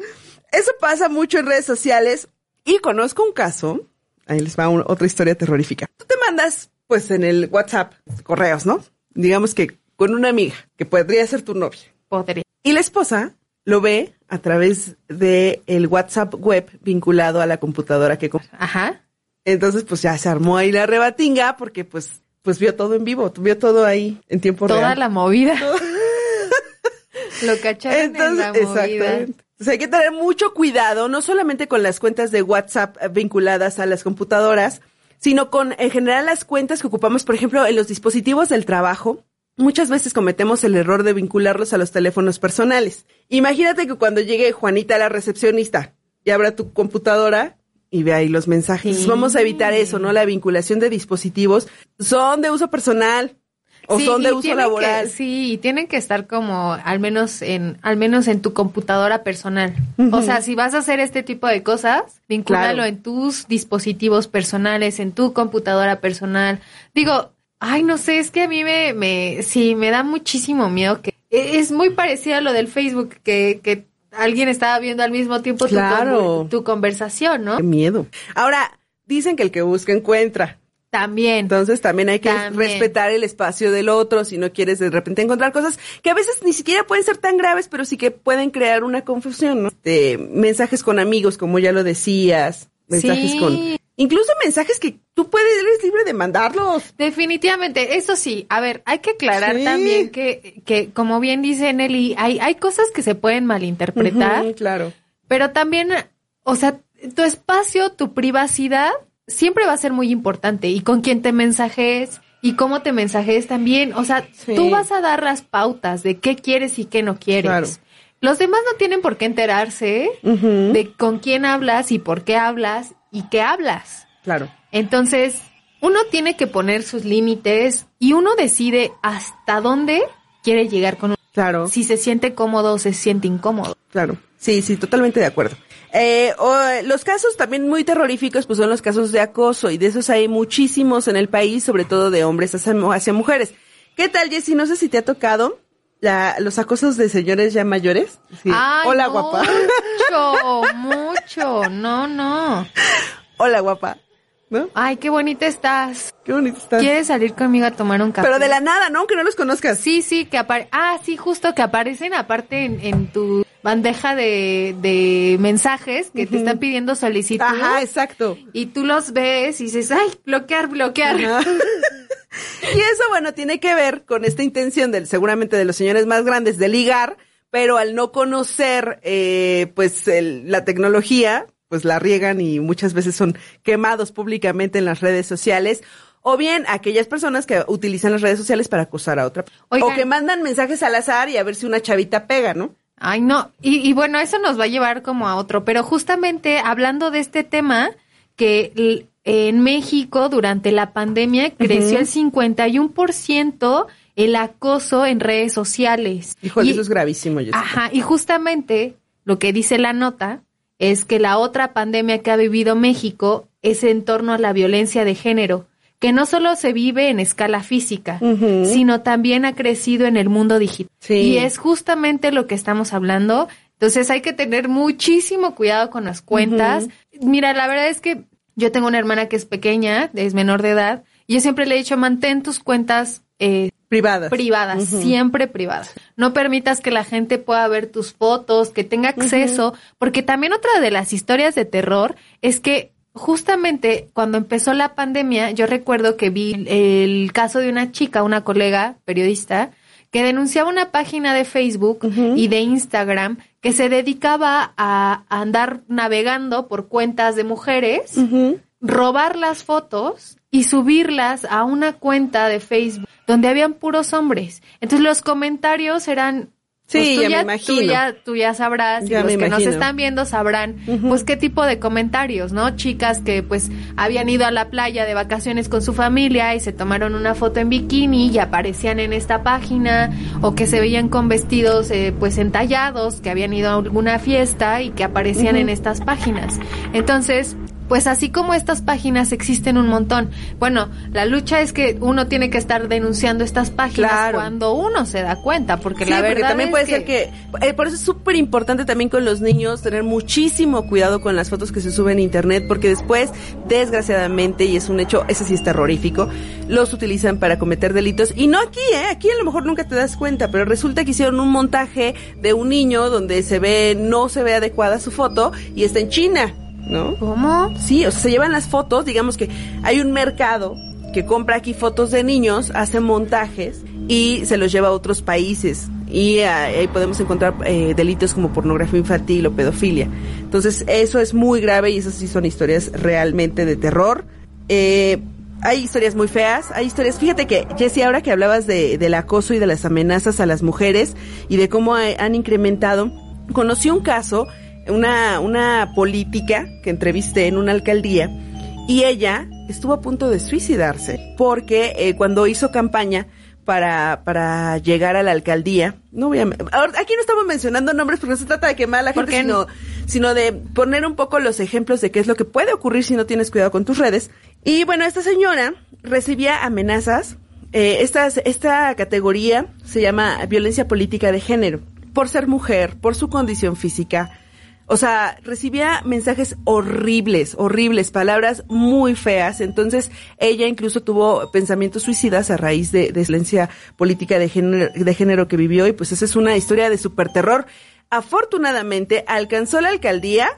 [SPEAKER 3] eso pasa mucho en redes sociales. Y conozco un caso, ahí les va un- otra historia terrorífica. Tú te mandas, pues, en el WhatsApp, correos, ¿no? Digamos que con una amiga, que podría ser tu novia.
[SPEAKER 4] Podría.
[SPEAKER 3] Y la esposa lo ve a través de el WhatsApp web vinculado a la computadora que
[SPEAKER 4] Ajá.
[SPEAKER 3] Entonces, pues ya se armó ahí la rebatinga porque pues pues vio todo en vivo, vio todo ahí en tiempo
[SPEAKER 4] Toda
[SPEAKER 3] real.
[SPEAKER 4] la movida. *laughs* Lo cacharon en
[SPEAKER 3] Entonces,
[SPEAKER 4] la movida.
[SPEAKER 3] exactamente. Entonces hay que tener mucho cuidado, no solamente con las cuentas de WhatsApp eh, vinculadas a las computadoras, sino con en general las cuentas que ocupamos, por ejemplo, en los dispositivos del trabajo. Muchas veces cometemos el error de vincularlos a los teléfonos personales. Imagínate que cuando llegue Juanita, la recepcionista, y abra tu computadora y ve ahí los mensajes. Vamos a evitar eso, ¿no? La vinculación de dispositivos son de uso personal o
[SPEAKER 4] Sí,
[SPEAKER 3] son de uso laboral.
[SPEAKER 4] que- sí, y tienen que estar como al menos en al menos en tu computadora personal. O sea, si vas a hacer este tipo de cosas, vincúlalo
[SPEAKER 3] Claro.
[SPEAKER 4] en tus dispositivos personales, en tu computadora personal. Digo, ay, no sé, es que a mí me me sí me da muchísimo miedo que e- es muy parecido a lo del Facebook que que alguien estaba viendo al mismo tiempo tu
[SPEAKER 3] Claro.
[SPEAKER 4] tu conversación, ¿no?
[SPEAKER 3] Qué miedo. Ahora, dicen que el que busca encuentra.
[SPEAKER 4] También.
[SPEAKER 3] Entonces también hay que
[SPEAKER 4] También.
[SPEAKER 3] respetar el espacio del otro si no quieres de repente encontrar cosas que a veces ni siquiera pueden ser tan graves, pero sí que pueden crear una confusión, ¿no? Este, mensajes con amigos, como ya lo decías, mensajes
[SPEAKER 4] Sí.
[SPEAKER 3] con incluso mensajes que tú puedes eres libre de mandarlos.
[SPEAKER 4] Definitivamente, eso sí, a ver, hay que aclarar
[SPEAKER 3] Sí.
[SPEAKER 4] también que, que, como bien dice Nelly, hay, hay cosas que se pueden malinterpretar,
[SPEAKER 3] claro.
[SPEAKER 4] pero también, o sea, tu espacio, tu privacidad, siempre va a ser muy importante y con quién te mensajes y cómo te mensajes también, o sea,
[SPEAKER 3] Sí.
[SPEAKER 4] tú vas a dar las pautas de qué quieres y qué no quieres.
[SPEAKER 3] Claro.
[SPEAKER 4] Los demás no tienen por qué enterarse de con quién hablas y por qué hablas y qué hablas.
[SPEAKER 3] Claro.
[SPEAKER 4] Entonces, uno tiene que poner sus límites y uno decide hasta dónde quiere llegar con
[SPEAKER 3] Claro.
[SPEAKER 4] si se siente cómodo o se siente incómodo.
[SPEAKER 3] Claro, sí, sí, totalmente de acuerdo. Eh, o, eh, los casos también muy terroríficos, pues son los casos de acoso y de esos hay muchísimos en el país, sobre todo de hombres hacia, hacia mujeres. ¿Qué tal, Jessy? No sé si te ha tocado la, los acosos de señores ya mayores. Sí.
[SPEAKER 4] Ay,
[SPEAKER 3] Hola, guapa.
[SPEAKER 4] Mucho, *laughs* mucho. No, no.
[SPEAKER 3] Hola, guapa. ¿No?
[SPEAKER 4] Ay, qué bonita estás.
[SPEAKER 3] Qué bonito estás.
[SPEAKER 4] ¿Quieres salir conmigo a tomar un café?
[SPEAKER 3] Pero de la nada, ¿no? Aunque no los conozcas.
[SPEAKER 4] Sí, sí, que apare Ah, sí, justo que aparecen aparte en, en tu bandeja de, de mensajes que te están pidiendo solicitud.
[SPEAKER 3] Ajá, exacto.
[SPEAKER 4] Y tú los ves y dices, ay, bloquear, bloquear. *laughs* *laughs*
[SPEAKER 3] Y eso, bueno, tiene que ver con esta intención del, seguramente de los señores más grandes de ligar, pero al no conocer, eh, pues, el- la tecnología, pues la riegan y muchas veces son quemados públicamente en las redes sociales. O bien aquellas personas que utilizan las redes sociales para acosar a otra.
[SPEAKER 4] Oigan.
[SPEAKER 3] O que mandan mensajes al azar y a ver si una chavita pega, ¿no?
[SPEAKER 4] Ay, no. Y, y bueno, eso nos va a llevar como a otro. Pero justamente hablando de este tema, que en México durante la pandemia creció el 51% el acoso en redes sociales.
[SPEAKER 3] Híjole,
[SPEAKER 4] Y-
[SPEAKER 3] eso es gravísimo. Jessica.
[SPEAKER 4] Ajá, y justamente lo que dice la nota es que la otra pandemia que ha vivido México es en torno a la violencia de género, que no solo se vive en escala física, sino también ha crecido en el mundo digital.
[SPEAKER 3] Sí.
[SPEAKER 4] Y es justamente lo que estamos hablando. Entonces hay que tener muchísimo cuidado con las cuentas. Mira, la verdad es que yo tengo una hermana que es pequeña, es menor de edad, y yo siempre le he dicho, mantén tus cuentas eh,
[SPEAKER 3] Privadas.
[SPEAKER 4] privadas, siempre privadas. No permitas que la gente pueda ver tus fotos, que tenga acceso, porque también otra de las historias de terror es que justamente cuando empezó la pandemia, yo recuerdo que vi el caso de una chica, una colega periodista, que denunciaba una página de Facebook y de Instagram que se dedicaba a andar navegando por cuentas de mujeres, robar las fotos y subirlas a una cuenta de Facebook donde habían puros hombres. Entonces los comentarios eran
[SPEAKER 3] Sí,
[SPEAKER 4] tú
[SPEAKER 3] ya me
[SPEAKER 4] Tú
[SPEAKER 3] imagino.
[SPEAKER 4] ya, tú ya sabrás, y
[SPEAKER 3] Ya
[SPEAKER 4] los que nos están viendo sabrán, pues qué tipo de comentarios, ¿no? Chicas que pues habían ido a la playa de vacaciones con su familia y se tomaron una foto en bikini y aparecían en esta página, o que se veían con vestidos eh, pues entallados, que habían ido a alguna fiesta y que aparecían en estas páginas. Entonces, pues así como estas páginas existen un montón. Bueno, la lucha es que uno tiene que estar denunciando estas páginas
[SPEAKER 3] Claro.
[SPEAKER 4] cuando uno se da cuenta, porque
[SPEAKER 3] Sí,
[SPEAKER 4] la
[SPEAKER 3] porque
[SPEAKER 4] verdad
[SPEAKER 3] también
[SPEAKER 4] es
[SPEAKER 3] puede
[SPEAKER 4] que-
[SPEAKER 3] ser que, eh, por eso es súper importante también con los niños tener muchísimo cuidado con las fotos que se suben a internet, porque después, desgraciadamente, y es un hecho, ese sí es terrorífico, los utilizan para cometer delitos. Y no aquí, ¿eh? Aquí a lo mejor nunca te das cuenta, pero resulta que hicieron un montaje de un niño donde se ve, no se ve adecuada su foto y está en China, ¿no?
[SPEAKER 4] ¿Cómo?
[SPEAKER 3] Sí, o sea, se llevan las fotos, digamos que hay un mercado que compra aquí fotos de niños, hace montajes y se los lleva a otros países. y ah, ahí podemos encontrar eh, delitos como pornografía infantil o pedofilia. Entonces, eso es muy grave y esas sí son historias realmente de terror. Eh, hay historias muy feas, hay historias, fíjate que, Jessy, ahora que hablabas de, del acoso y de las amenazas a las mujeres y de cómo ha- han incrementado, conocí un caso, una, una política que entrevisté en una alcaldía y ella estuvo a punto de suicidarse porque eh, cuando hizo campaña para, para llegar a la alcaldía, no voy a, aquí no estamos mencionando nombres porque no se trata de quemar a la gente, sino, sino de poner un poco los ejemplos de qué es lo que puede ocurrir si no tienes cuidado con tus redes. Y bueno, esta señora recibía amenazas. Eh, esta, esta categoría se llama violencia política de género, por ser mujer, por su condición física. O sea, recibía mensajes horribles, horribles, palabras muy feas. Entonces, ella incluso tuvo pensamientos suicidas a raíz de, de política de género, de género que vivió. Y pues esa es una historia de super terror. Afortunadamente, alcanzó la alcaldía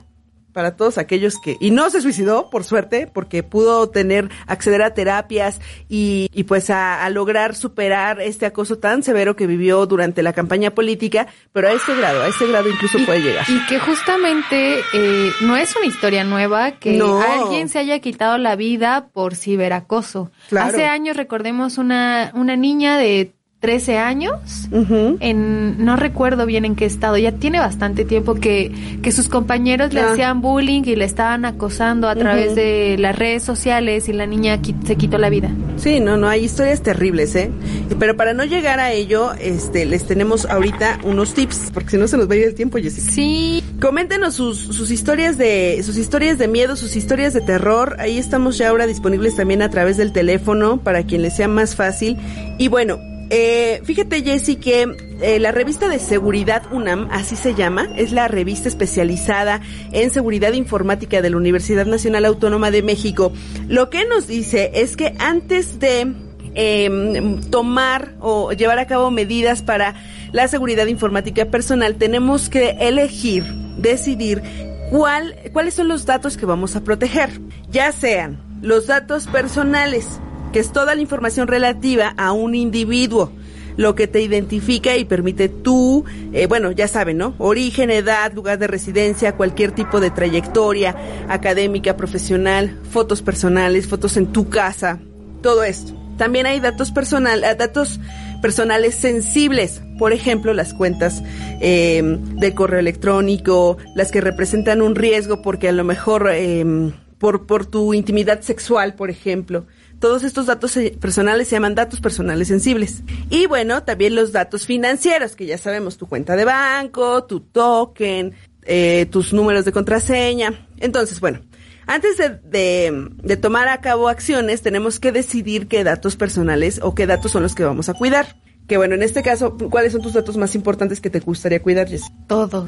[SPEAKER 3] para todos aquellos que y no se suicidó por suerte porque pudo tener acceder a terapias y, y pues a, a lograr superar este acoso tan severo que vivió durante la campaña política pero a este grado a este grado incluso puede llegar
[SPEAKER 4] Y que justamente eh, no es una historia nueva que
[SPEAKER 3] No.
[SPEAKER 4] alguien se haya quitado la vida por ciberacoso.
[SPEAKER 3] Claro.
[SPEAKER 4] Hace años recordemos una, una niña de 13 años, en no recuerdo bien en qué estado, ya tiene bastante tiempo que, que sus compañeros le hacían bullying y le estaban acosando a través de las redes sociales y la niña qui- se quitó la vida.
[SPEAKER 3] Sí, no, no, hay historias terribles, ¿eh? Pero para no llegar a ello, este, les tenemos ahorita unos tips, porque si no se nos va a ir el tiempo, Jessica.
[SPEAKER 4] Sí.
[SPEAKER 3] Coméntenos sus, sus historias de, sus historias de miedo, sus historias de terror. Ahí estamos ya ahora disponibles también a través del teléfono, para quien les sea más fácil. Y bueno, eh, fíjate, Jessy, que eh, la revista de seguridad UNAM, así se llama, es la revista especializada en seguridad informática de la Universidad Nacional Autónoma de México. Lo que nos dice es que antes de eh, tomar o llevar a cabo medidas para la seguridad informática personal, tenemos que elegir, decidir cuál, cuáles son los datos que vamos a proteger, ya sean los datos personales, que es toda la información relativa a un individuo, lo que te identifica y permite tú, eh, bueno, ya saben, ¿no? Origen, edad, lugar de residencia, cualquier tipo de trayectoria académica, profesional, fotos personales, fotos en tu casa, todo esto. También hay datos personal, eh, datos personales sensibles, por ejemplo, las cuentas eh, de correo electrónico, las que representan un riesgo porque a lo mejor eh, por, por tu intimidad sexual, por ejemplo. Todos estos datos eh, personales se llaman datos personales sensibles. Y bueno, también los datos financieros, que ya sabemos, tu cuenta de banco, tu token, eh, tus números de contraseña. Entonces, bueno, antes de, de, de tomar a cabo acciones, tenemos que decidir qué datos personales o qué datos son los que vamos a cuidar. Que bueno, en este caso, ¿cuáles son tus datos más importantes que te gustaría cuidar, Jess?
[SPEAKER 4] Todos.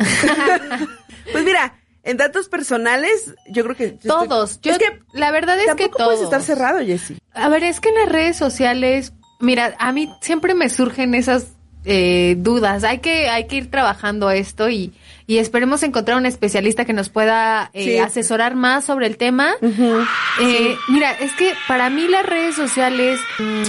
[SPEAKER 4] *laughs*
[SPEAKER 3] pues mira, en datos personales, yo creo que...
[SPEAKER 4] Todos. Yo,
[SPEAKER 3] es que
[SPEAKER 4] la verdad es que todos.
[SPEAKER 3] puedes estar cerrado, Jessy.
[SPEAKER 4] A ver, es que en las redes sociales, mira, a mí siempre me surgen esas eh, dudas. Hay que, hay que ir trabajando esto y, y esperemos encontrar un especialista que nos pueda eh,
[SPEAKER 3] Sí.
[SPEAKER 4] asesorar más sobre el tema. Eh, Mira, es que para mí las redes sociales, mm,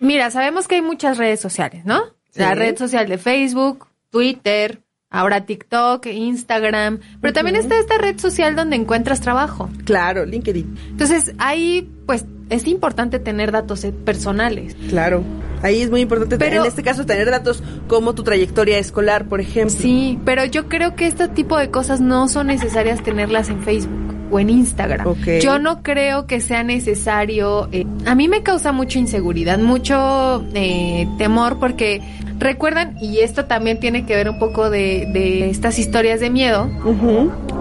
[SPEAKER 4] mira, sabemos que hay muchas redes sociales, ¿no? La red social de Facebook, Twitter, ahora TikTok, Instagram, pero también está esta red social donde encuentras trabajo.
[SPEAKER 3] Claro, LinkedIn.
[SPEAKER 4] Entonces, ahí, pues, es importante tener datos eh, personales.
[SPEAKER 3] Claro. Ahí es muy importante,
[SPEAKER 4] Pero-
[SPEAKER 3] en este caso, tener datos como tu trayectoria escolar, por ejemplo.
[SPEAKER 4] Sí, pero yo creo que este tipo de cosas no son necesarias tenerlas en Facebook o en Instagram. Yo no creo que sea necesario. eh, a mí me causa mucha inseguridad, mucho eh, temor, porque recuerdan, y esto también tiene que ver un poco de, de estas historias de miedo.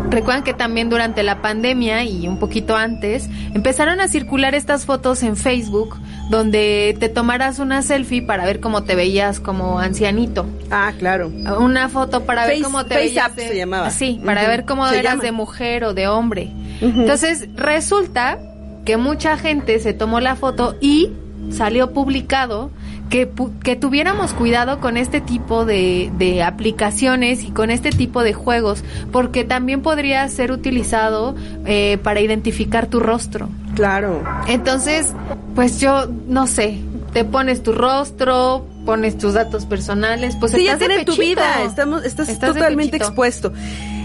[SPEAKER 4] Recuerdan que también durante la pandemia y un poquito antes empezaron a circular estas fotos en Facebook donde te tomaras una selfie para ver cómo te veías como ancianito.
[SPEAKER 3] Ah, claro.
[SPEAKER 4] Una foto para ver cómo te
[SPEAKER 3] Face
[SPEAKER 4] veías. De-
[SPEAKER 3] se llamaba.
[SPEAKER 4] Sí, para ver cómo
[SPEAKER 3] Se
[SPEAKER 4] eras
[SPEAKER 3] llama.
[SPEAKER 4] de mujer o de hombre. Entonces, resulta que mucha gente se tomó la foto y salió publicado que, pu- que tuviéramos cuidado con este tipo de, de aplicaciones y con este tipo de juegos, porque también podría ser utilizado eh, para identificar tu rostro.
[SPEAKER 3] Claro.
[SPEAKER 4] Entonces, pues yo no sé. te pones tu rostro, pones tus datos personales, pues
[SPEAKER 3] sí,
[SPEAKER 4] estás
[SPEAKER 3] ya
[SPEAKER 4] de
[SPEAKER 3] tiene tu vida, estamos, estás,
[SPEAKER 4] Estás
[SPEAKER 3] totalmente expuesto.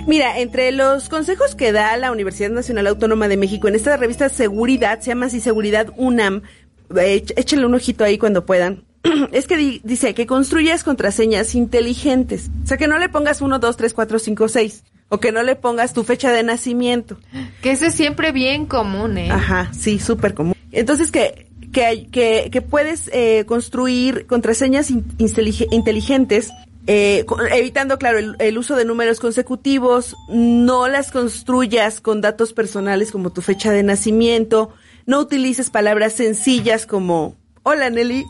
[SPEAKER 3] Mira, entre los consejos que da la Universidad Nacional Autónoma de México en esta revista Seguridad, se llama así Seguridad UNAM, eh, éch- échenle un ojito ahí cuando puedan. *clears throat* Es que di- dice que construyas contraseñas inteligentes. O sea, que no le pongas 1, 2, 3, 4, 5, 6. O que no le pongas tu fecha de nacimiento.
[SPEAKER 4] Que eso es siempre bien común, ¿eh?
[SPEAKER 3] Ajá, sí, súper común. Entonces que que, hay- que, que puedes eh, construir contraseñas in- intelige- inteligentes, eh, evitando, claro, el, el uso de números consecutivos, no las construyas con datos personales como tu fecha de nacimiento, no utilices palabras sencillas como hola Nelly,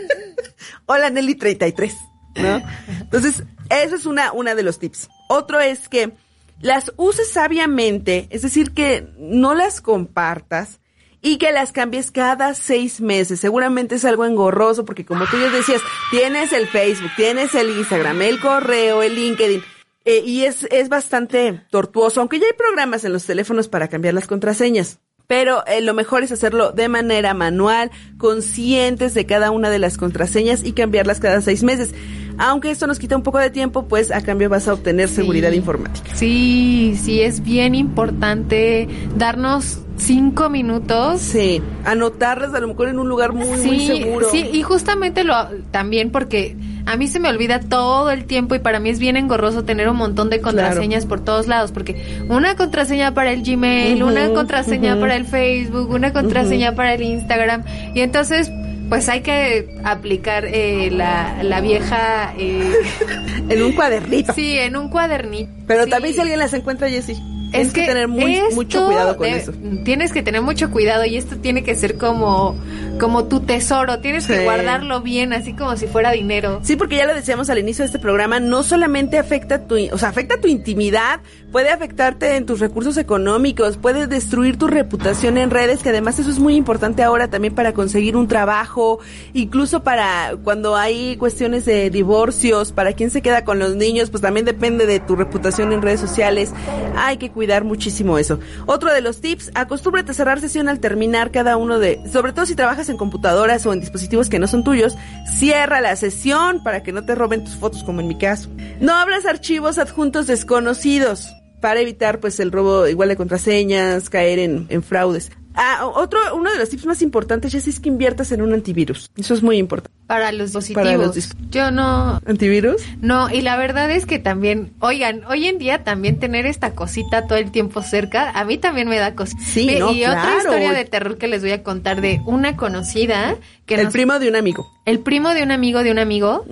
[SPEAKER 3] *laughs* hola Nelly 33, ¿no? Entonces, eso es una, una de los tips. Otro es que las uses sabiamente, es decir, que no las compartas y que las cambies cada seis meses. Seguramente es algo engorroso porque como tú ya decías, tienes el Facebook, tienes el Instagram, el correo, el LinkedIn. eh, y es, es bastante tortuoso, aunque ya hay programas en los teléfonos para cambiar las contraseñas. Pero eh, lo mejor es hacerlo de manera manual, conscientes de cada una de las contraseñas y cambiarlas cada seis meses. Aunque esto nos quita un poco de tiempo, pues a cambio vas a obtener seguridad informática.
[SPEAKER 4] Sí, sí, es bien importante darnos cinco minutos.
[SPEAKER 3] Sí, anotarlas a lo mejor en un lugar muy, muy seguro.
[SPEAKER 4] Sí, y justamente lo también porque a mí se me olvida todo el tiempo y para mí es bien engorroso tener un montón de contraseñas por todos lados porque una contraseña para el Gmail, una contraseña para el Facebook, una contraseña para el Instagram y entonces pues hay que aplicar eh, la, la vieja eh, *laughs*
[SPEAKER 3] en un cuadernito.
[SPEAKER 4] Sí, en un cuadernito.
[SPEAKER 3] Pero
[SPEAKER 4] Sí.
[SPEAKER 3] también si alguien las encuentra, Jessy, tienes
[SPEAKER 4] Es
[SPEAKER 3] que,
[SPEAKER 4] que
[SPEAKER 3] tener muy, mucho cuidado con
[SPEAKER 4] de-
[SPEAKER 3] eso.
[SPEAKER 4] Tienes que tener mucho cuidado y esto tiene que ser como, como tu tesoro. Tienes
[SPEAKER 3] Sí.
[SPEAKER 4] que guardarlo bien, así como si fuera dinero.
[SPEAKER 3] Sí, porque ya lo decíamos al inicio de este programa, no solamente afecta tu, o sea, afecta tu intimidad, puede afectarte en tus recursos económicos, puede destruir tu reputación en redes, que además eso es muy importante ahora también para conseguir un trabajo, incluso para cuando hay cuestiones de divorcios, para quién se queda con los niños, pues también depende de tu reputación en redes sociales. Hay que cuidar muchísimo eso. Otro de los tips, acostúmbrate a cerrar sesión al terminar cada uno de, sobre todo si trabajas en computadoras o en dispositivos que no son tuyos, cierra la sesión para que no te roben tus fotos como en mi caso. No abras archivos adjuntos desconocidos para evitar pues el robo igual de contraseñas, caer en, en fraudes. Ah, otro, uno de los tips más importantes Jessy, es que inviertas en un antivirus. Eso es muy importante.
[SPEAKER 4] Para los dispositivos.
[SPEAKER 3] Para los
[SPEAKER 4] Yo no.
[SPEAKER 3] ¿Antivirus?
[SPEAKER 4] No, y la verdad es que también, oigan, hoy en día también tener esta cosita todo el tiempo cerca, a mí también me da cosita.
[SPEAKER 3] Sí, no,
[SPEAKER 4] y otra historia de terror que les voy a contar de una conocida que
[SPEAKER 3] El
[SPEAKER 4] nos-
[SPEAKER 3] primo de un amigo.
[SPEAKER 4] el primo de un amigo de un amigo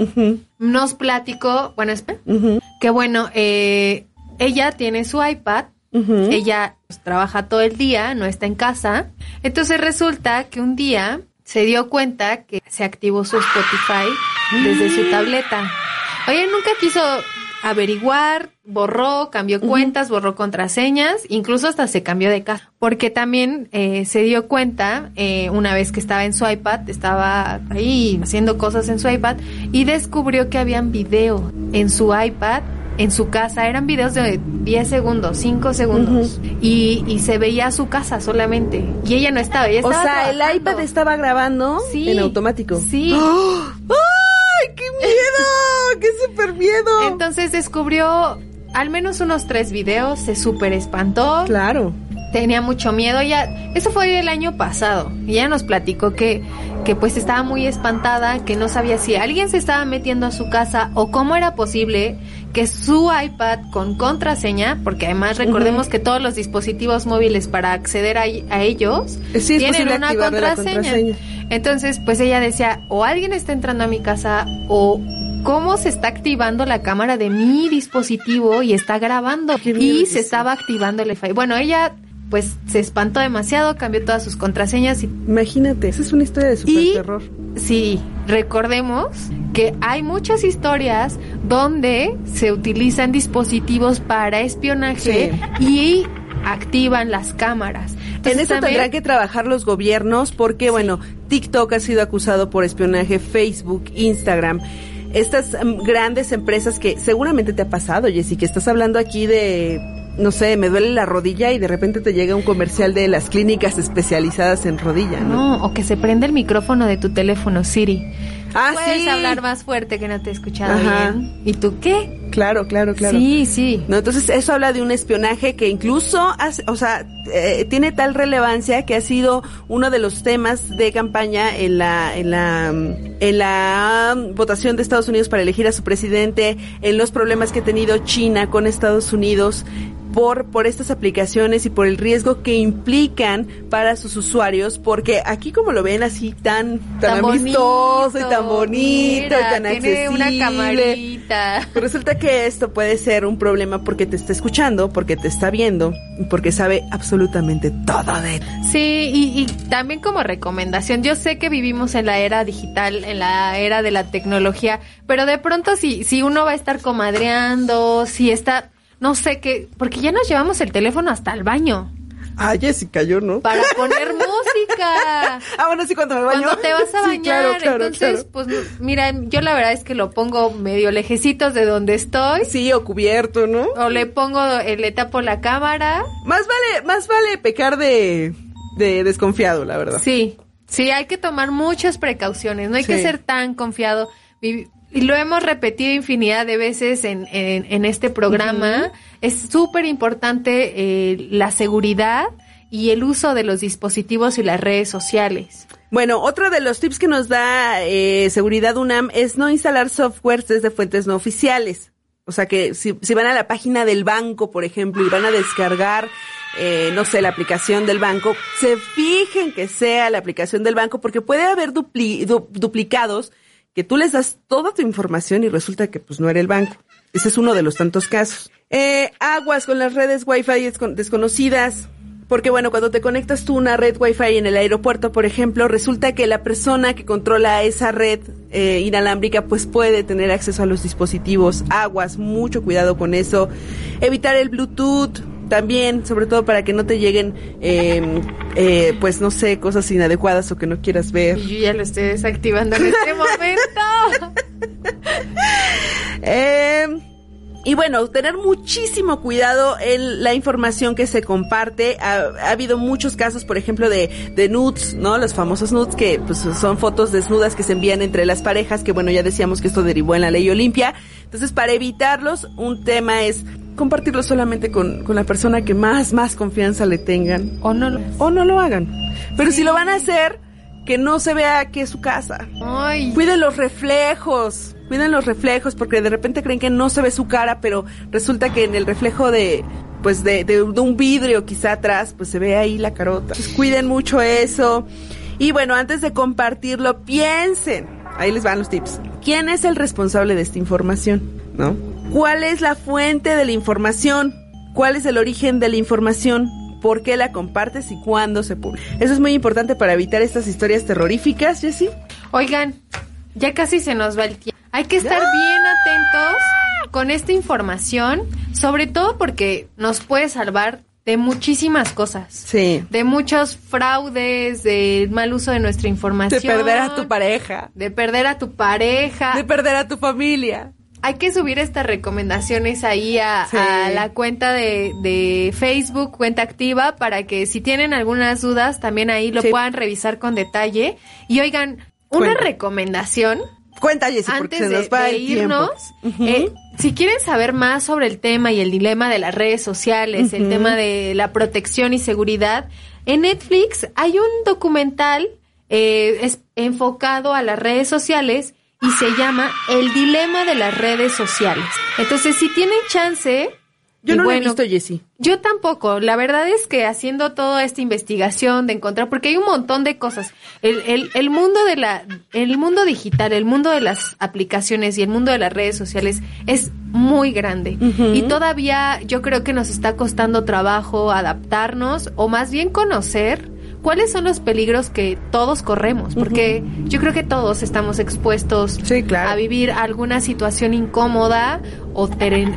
[SPEAKER 4] nos platicó, bueno, espera, que bueno, eh, ella tiene su iPad, ella pues, trabaja todo el día, no está en casa, entonces resulta que un día se dio cuenta que se activó su Spotify desde su tableta. Oye, nunca quiso averiguar, borró, cambió cuentas, borró contraseñas, incluso hasta se cambió de casa, porque también eh, se dio cuenta eh, una vez que estaba en su iPad, estaba ahí haciendo cosas en su iPad y descubrió que habían video en su iPad. En su casa eran videos de 10 segundos, 5 segundos. y, y se veía su casa solamente. Y ella no estaba. Ella
[SPEAKER 3] O sea, el iPad estaba grabando
[SPEAKER 4] Sí.
[SPEAKER 3] en automático.
[SPEAKER 4] Sí. *gasps*
[SPEAKER 3] ¡Ay, qué miedo! *laughs* ¡Qué súper miedo!
[SPEAKER 4] Entonces descubrió al menos unos tres videos, se súper espantó.
[SPEAKER 3] Claro.
[SPEAKER 4] Tenía mucho miedo. Ya, eso fue el año pasado. Y ella nos platicó que, que pues estaba muy espantada, que no sabía si alguien se estaba metiendo a su casa o cómo era posible que su iPad con contraseña, porque además recordemos que todos los dispositivos móviles para acceder a, a ellos
[SPEAKER 3] Sí,
[SPEAKER 4] tienen una contraseña.
[SPEAKER 3] contraseña.
[SPEAKER 4] Entonces, pues ella decía, o alguien está entrando a mi casa o cómo se está activando la cámara de mi dispositivo y está grabando y se estaba activando el Wi-Fi. Bueno, ella pues se espantó demasiado, cambió todas sus contraseñas y
[SPEAKER 3] Imagínate, esa es una historia de super
[SPEAKER 4] Y-
[SPEAKER 3] terror.
[SPEAKER 4] sí, recordemos que hay muchas historias donde se utilizan dispositivos para espionaje y activan las cámaras.
[SPEAKER 3] En eso
[SPEAKER 4] también-
[SPEAKER 3] tendrán que trabajar los gobiernos porque, bueno, TikTok ha sido acusado por espionaje, Facebook, Instagram. Estas mm, grandes empresas que seguramente te ha pasado, Jessy, que estás hablando aquí de no sé, me duele la rodilla y de repente te llega un comercial de las clínicas especializadas en rodilla, ¿no?
[SPEAKER 4] No, o que se prende el micrófono de tu teléfono, Siri.
[SPEAKER 3] Ah,
[SPEAKER 4] Puedes
[SPEAKER 3] sí.
[SPEAKER 4] hablar más fuerte que no te he escuchado
[SPEAKER 3] Ajá.
[SPEAKER 4] bien. ¿Y tú qué?
[SPEAKER 3] Claro, claro, claro.
[SPEAKER 4] Sí, sí.
[SPEAKER 3] No, entonces eso habla de un espionaje que incluso, hace- o sea, eh, tiene tal relevancia que ha sido uno de los temas de campaña en la, en la, en la mm, votación de Estados Unidos para elegir a su presidente, en los problemas que ha tenido China con Estados Unidos por, por estas aplicaciones y por el riesgo que implican para sus usuarios, porque aquí como lo ven así tan, tan,
[SPEAKER 4] Tan
[SPEAKER 3] amistoso y tan bonito
[SPEAKER 4] Mira,
[SPEAKER 3] y tan accesible.
[SPEAKER 4] una camarita.
[SPEAKER 3] Pues resulta que esto puede ser un problema porque te está escuchando, porque te está viendo y porque sabe absolutamente todo de ti.
[SPEAKER 4] Sí, y, y también como recomendación, yo sé que vivimos en la era digital, en la era de la tecnología, pero de pronto si, si uno va a estar comadreando, si está, no sé qué, porque ya nos llevamos el teléfono hasta el baño
[SPEAKER 3] Ah, Jessica, yo no.
[SPEAKER 4] para *laughs* poner música.
[SPEAKER 3] Ah, bueno, sí, cuando me baño.
[SPEAKER 4] Cuando te vas a
[SPEAKER 3] Sí,
[SPEAKER 4] bañar,
[SPEAKER 3] claro, claro,
[SPEAKER 4] entonces,
[SPEAKER 3] claro.
[SPEAKER 4] pues mira, yo la verdad es que lo pongo medio lejecitos de donde estoy.
[SPEAKER 3] Sí, o cubierto, ¿no?
[SPEAKER 4] O le pongo, eh, le tapo la cámara.
[SPEAKER 3] Más vale, más vale pecar de, de desconfiado, la verdad.
[SPEAKER 4] Sí, sí, hay que tomar muchas precauciones, no hay que ser tan confiado. Y lo hemos repetido infinidad de veces en, en, en este programa. Es súper importante eh, la seguridad y el uso de los dispositivos y las redes sociales.
[SPEAKER 3] Bueno, otro de los tips que nos da eh, Seguridad UNAM es no instalar softwares desde fuentes no oficiales. O sea que si, si van a la página del banco, por ejemplo, y van a descargar, eh, no sé, la aplicación del banco, se fijen que sea la aplicación del banco, porque puede haber dupli- du- duplicados que tú les das toda tu información y resulta que pues no era el banco. Ese es uno de los tantos casos. Eh, aguas con las redes Wi-Fi descon- desconocidas. Porque bueno, cuando te conectas tú una red Wi-Fi en el aeropuerto, por ejemplo, resulta que la persona que controla esa red eh, inalámbrica pues puede tener acceso a los dispositivos. Aguas, mucho cuidado con eso. Evitar el Bluetooth también, sobre todo para que no te lleguen, eh, eh, pues no sé, cosas inadecuadas o que no quieras ver.
[SPEAKER 4] Y yo ya lo estoy desactivando en este *laughs* momento.
[SPEAKER 3] Eh, y bueno, tener muchísimo cuidado en la información que se comparte. Ha, ha habido muchos casos, por ejemplo, de, de nudes, ¿no? Los famosos nudes que pues, son fotos desnudas que se envían entre las parejas, que bueno, ya decíamos que esto derivó en la ley Olimpia. Entonces, para evitarlos, un tema es compartirlo solamente con, con la persona que más, más confianza le tengan.
[SPEAKER 4] O no lo,
[SPEAKER 3] o no lo hagan. Pero si lo van a hacer, que no se vea que es su casa.
[SPEAKER 4] Ay.
[SPEAKER 3] Cuiden los reflejos. Cuiden los reflejos porque de repente creen que no se ve su cara, pero resulta que en el reflejo de pues de, de- de un vidrio quizá atrás, pues se ve ahí la carota. Cuiden mucho eso. Y bueno, antes de compartirlo, piensen. Ahí les van los tips. ¿Quién es el responsable de esta información? ¿No? ¿Cuál es la fuente de la información? ¿Cuál es el origen de la información? ¿Por qué la compartes y cuándo se publica? Eso es muy importante para evitar estas historias terroríficas, Jessie.
[SPEAKER 4] Oigan, ya casi se nos va el tiempo. Hay que estar bien atentos con esta información, sobre todo porque nos puede salvar de muchísimas cosas.
[SPEAKER 3] Sí.
[SPEAKER 4] De muchos fraudes, del mal uso de nuestra información.
[SPEAKER 3] De perder a tu pareja.
[SPEAKER 4] De perder a tu pareja.
[SPEAKER 3] De perder a tu familia.
[SPEAKER 4] Hay que subir estas recomendaciones ahí a,
[SPEAKER 3] Sí.
[SPEAKER 4] a la cuenta de, de Facebook, cuenta activa, para que si tienen algunas dudas, también ahí lo
[SPEAKER 3] Sí.
[SPEAKER 4] puedan revisar con detalle. Y oigan, una
[SPEAKER 3] Cuenta.
[SPEAKER 4] recomendación
[SPEAKER 3] Cuenta, porque
[SPEAKER 4] antes
[SPEAKER 3] se
[SPEAKER 4] de,
[SPEAKER 3] nos va
[SPEAKER 4] de irnos, eh, si quieren saber más sobre el tema y el dilema de las redes sociales, el tema de la protección y seguridad, en Netflix hay un documental eh, es enfocado a las redes sociales y se llama El dilema de las redes sociales. Entonces, si tienen chance...
[SPEAKER 3] Yo no lo he
[SPEAKER 4] bueno,
[SPEAKER 3] visto, Jessie.
[SPEAKER 4] yo tampoco. La verdad es que haciendo toda esta investigación de encontrar, porque hay un montón de cosas. El, el, el mundo de la, el mundo digital, el mundo de las aplicaciones y el mundo de las redes sociales es muy grande. Y todavía yo creo que nos está costando trabajo adaptarnos o más bien conocer cuáles son los peligros que todos corremos, porque yo creo que todos estamos expuestos
[SPEAKER 3] Sí, claro.
[SPEAKER 4] a vivir alguna situación incómoda o,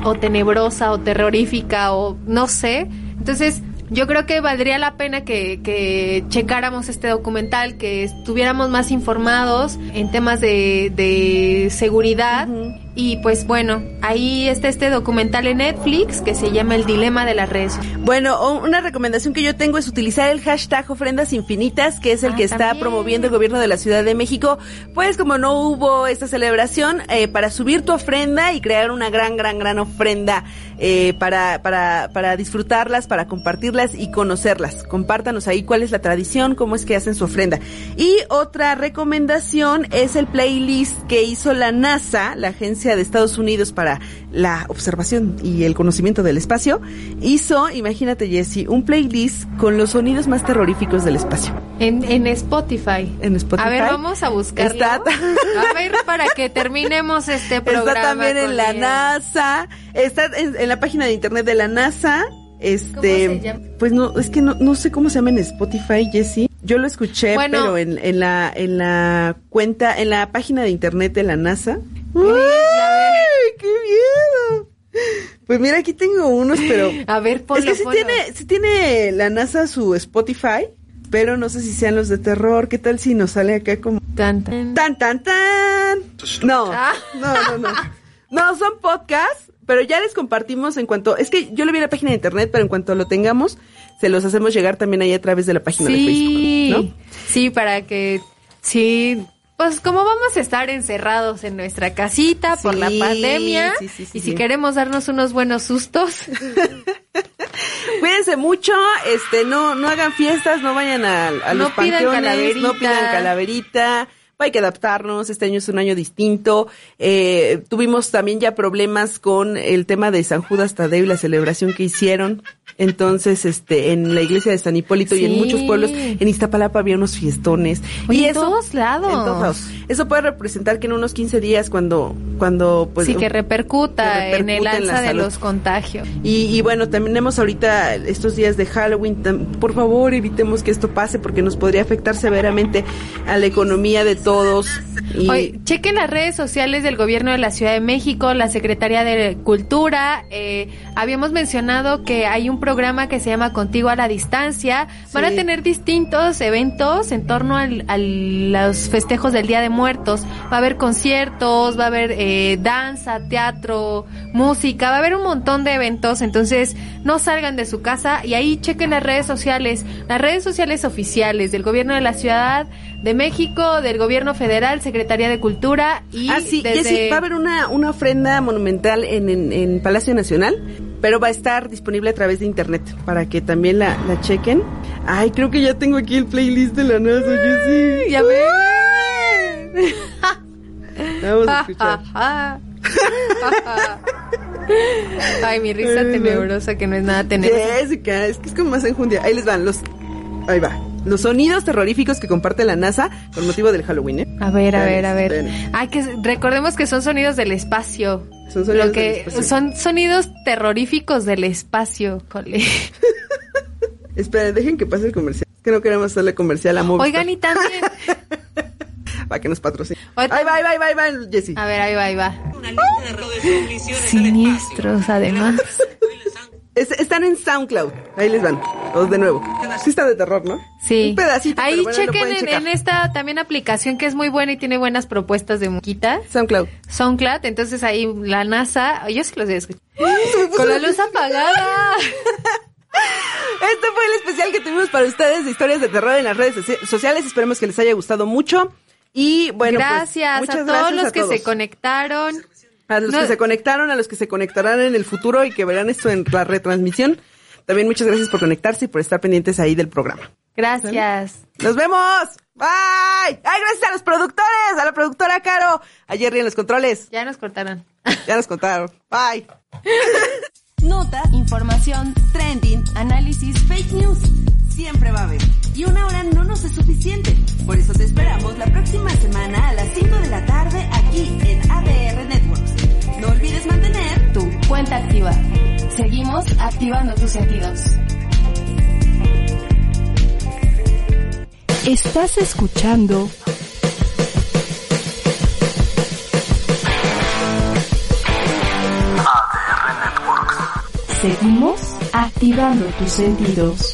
[SPEAKER 4] o tenebrosa o terrorífica o no sé. Entonces, yo creo que valdría la pena que, que checáramos este documental, que estuviéramos más informados en temas de, de seguridad Y pues bueno, ahí está este documental en Netflix que se llama El Dilema de las Redes.
[SPEAKER 3] Bueno, una recomendación que yo tengo es utilizar el hashtag ofrendas infinitas, que es el
[SPEAKER 4] Ah,
[SPEAKER 3] que está
[SPEAKER 4] también.
[SPEAKER 3] promoviendo el gobierno de la Ciudad de México. Pues como no hubo esta celebración, eh, para subir tu ofrenda y crear una gran, gran, gran ofrenda eh, para, para, para disfrutarlas, para compartirlas y conocerlas. Compártanos ahí cuál es la tradición, cómo es que hacen su ofrenda. Y otra recomendación es el playlist que hizo la NASA, la Agencia de Estados Unidos para la Observación y el Conocimiento del Espacio. Hizo, imagínate Jesse, un playlist con los sonidos más terroríficos del espacio.
[SPEAKER 4] En, en Spotify.
[SPEAKER 3] En Spotify.
[SPEAKER 4] A ver, vamos a buscarlo.
[SPEAKER 3] Está- *laughs*
[SPEAKER 4] A ver, para que terminemos este programa.
[SPEAKER 3] Está también en la
[SPEAKER 4] él.
[SPEAKER 3] NASA, está en, en la página de internet de la NASA. Este,
[SPEAKER 4] ¿Cómo se llama?
[SPEAKER 3] pues no, es que no, no sé cómo se llama en Spotify, Jessy. Yo lo escuché,
[SPEAKER 4] Bueno.
[SPEAKER 3] pero en, en la, en la cuenta, en la página de internet de la NASA. ¡Uy, qué miedo! Pues mira, aquí tengo unos, pero
[SPEAKER 4] A ver, ponlo,
[SPEAKER 3] es que sí
[SPEAKER 4] ponlo.
[SPEAKER 3] tiene, sí tiene la NASA su Spotify, pero no sé si sean los de terror. ¿Qué tal si nos sale acá como
[SPEAKER 4] Tan, tan.
[SPEAKER 3] tan tan tan? No,
[SPEAKER 4] Ah.
[SPEAKER 3] no, no, no. *laughs* No, son podcasts, pero ya les compartimos en cuanto, es que yo le vi la página de internet, pero en cuanto lo tengamos, se los hacemos llegar también ahí a través de la página de Facebook, ¿no?
[SPEAKER 4] sí, para que, sí, pues como vamos a estar encerrados en nuestra casita por la pandemia,
[SPEAKER 3] sí, sí, sí,
[SPEAKER 4] y si queremos darnos unos buenos sustos, *laughs*
[SPEAKER 3] Cuídense mucho, este, no, no hagan fiestas, no vayan a, a
[SPEAKER 4] No
[SPEAKER 3] los panteones, no pidan calaverita. Hay que adaptarnos, este año es un año distinto. Eh, tuvimos también ya problemas con el tema de San Judas Tadeo y la celebración que hicieron. Entonces, este, en la iglesia de San Hipólito y en muchos pueblos, en Iztapalapa había unos fiestones.
[SPEAKER 4] Oye,
[SPEAKER 3] y
[SPEAKER 4] en
[SPEAKER 3] eso,
[SPEAKER 4] todos lados.
[SPEAKER 3] En todos lados. Eso puede representar que en unos 15 días, cuando, cuando, pues,
[SPEAKER 4] sí que repercuta,
[SPEAKER 3] que
[SPEAKER 4] en el
[SPEAKER 3] en
[SPEAKER 4] alza de los contagios.
[SPEAKER 3] Y, y bueno, tenemos ahorita estos días de Halloween. Por favor, evitemos que esto pase porque nos podría afectar severamente a la economía de todos. Y
[SPEAKER 4] Oye, chequen las redes sociales del gobierno de la Ciudad de México, la Secretaría de Cultura. eh, habíamos mencionado que hay un programa que se llama Contigo a la Distancia. Van a tener distintos eventos en torno al- a los festejos del Día de Muertos. Va a haber conciertos, va a haber eh, danza, teatro, música, va a haber un montón de eventos. Entonces, no salgan de su casa y ahí chequen las redes sociales, las redes sociales oficiales del gobierno de la Ciudad de México, del gobierno federal, Secretaría de Cultura y
[SPEAKER 3] Ah, sí,
[SPEAKER 4] desde...
[SPEAKER 3] Jessy, va a haber una, una ofrenda monumental en, en, en Palacio Nacional, pero va a estar disponible a través de internet para que también la, la chequen. Ay, creo que ya tengo aquí el playlist de la NASA, Jessy.
[SPEAKER 4] Ya ves. *laughs*
[SPEAKER 3] Vamos a escuchar. *laughs*
[SPEAKER 4] Ay, mi risa tenebrosa que no es nada tenebrosa.
[SPEAKER 3] Jessica, es que es como más enjundia. Ahí les van los. Ahí va. Los sonidos terroríficos que comparte la NASA con motivo del Halloween, ¿eh?
[SPEAKER 4] A ver, a ver, a ver. Ay, que recordemos que son sonidos del espacio.
[SPEAKER 3] Son sonidos
[SPEAKER 4] Lo que
[SPEAKER 3] del espacio.
[SPEAKER 4] son sonidos terroríficos del espacio. Jole. *laughs*
[SPEAKER 3] Esperen, dejen que pase el comercial. Es que no queremos hacerle comercial a Movistar.
[SPEAKER 4] Oigan, y también. *laughs*
[SPEAKER 3] Para que nos patrocine. Ahí va, ahí va, ahí va, ahí va, Jessy.
[SPEAKER 4] A ver, ahí va, ahí va. Siniestros, además. *laughs*
[SPEAKER 3] Es- están en SoundCloud. Ahí les van. Dos de nuevo. Sí está de terror, ¿no?
[SPEAKER 4] Sí.
[SPEAKER 3] Un pedacito.
[SPEAKER 4] Ahí
[SPEAKER 3] bueno,
[SPEAKER 4] chequen en, esta también aplicación que es muy buena y tiene buenas propuestas de musiquita.
[SPEAKER 3] SoundCloud.
[SPEAKER 4] SoundCloud, entonces ahí la NASA, yo sí los voy a escuchar. Con la luz apagada. *laughs*
[SPEAKER 3] Este fue el especial que tuvimos para ustedes de historias de terror en las redes soci- sociales. Esperemos que les haya gustado mucho. Y bueno, pues,
[SPEAKER 4] gracias a todos
[SPEAKER 3] gracias
[SPEAKER 4] los
[SPEAKER 3] a
[SPEAKER 4] que se conectaron.
[SPEAKER 3] A los
[SPEAKER 4] No-
[SPEAKER 3] que se conectaron, a los que se conectarán en el futuro y que verán esto en la retransmisión. También muchas gracias por conectarse y por estar pendientes ahí del programa.
[SPEAKER 4] Gracias.
[SPEAKER 3] ¡Nos vemos! ¡Bye! ¡Ay, gracias a los productores! A la productora Caro. A Jerry en los controles.
[SPEAKER 4] Ya nos cortaron. *laughs*
[SPEAKER 3] Ya nos contaron. Bye. *laughs*
[SPEAKER 14] Notas, información, trending, análisis, fake news. Siempre va a haber. Y una hora no nos es suficiente. Por eso te esperamos la próxima semana a las 5 de la tarde aquí en ADR. No olvides mantener
[SPEAKER 1] Tu cuenta activa. Seguimos activando tus sentidos.
[SPEAKER 15] Estás escuchando
[SPEAKER 2] ADR Networks.
[SPEAKER 1] Seguimos activando tus sentidos.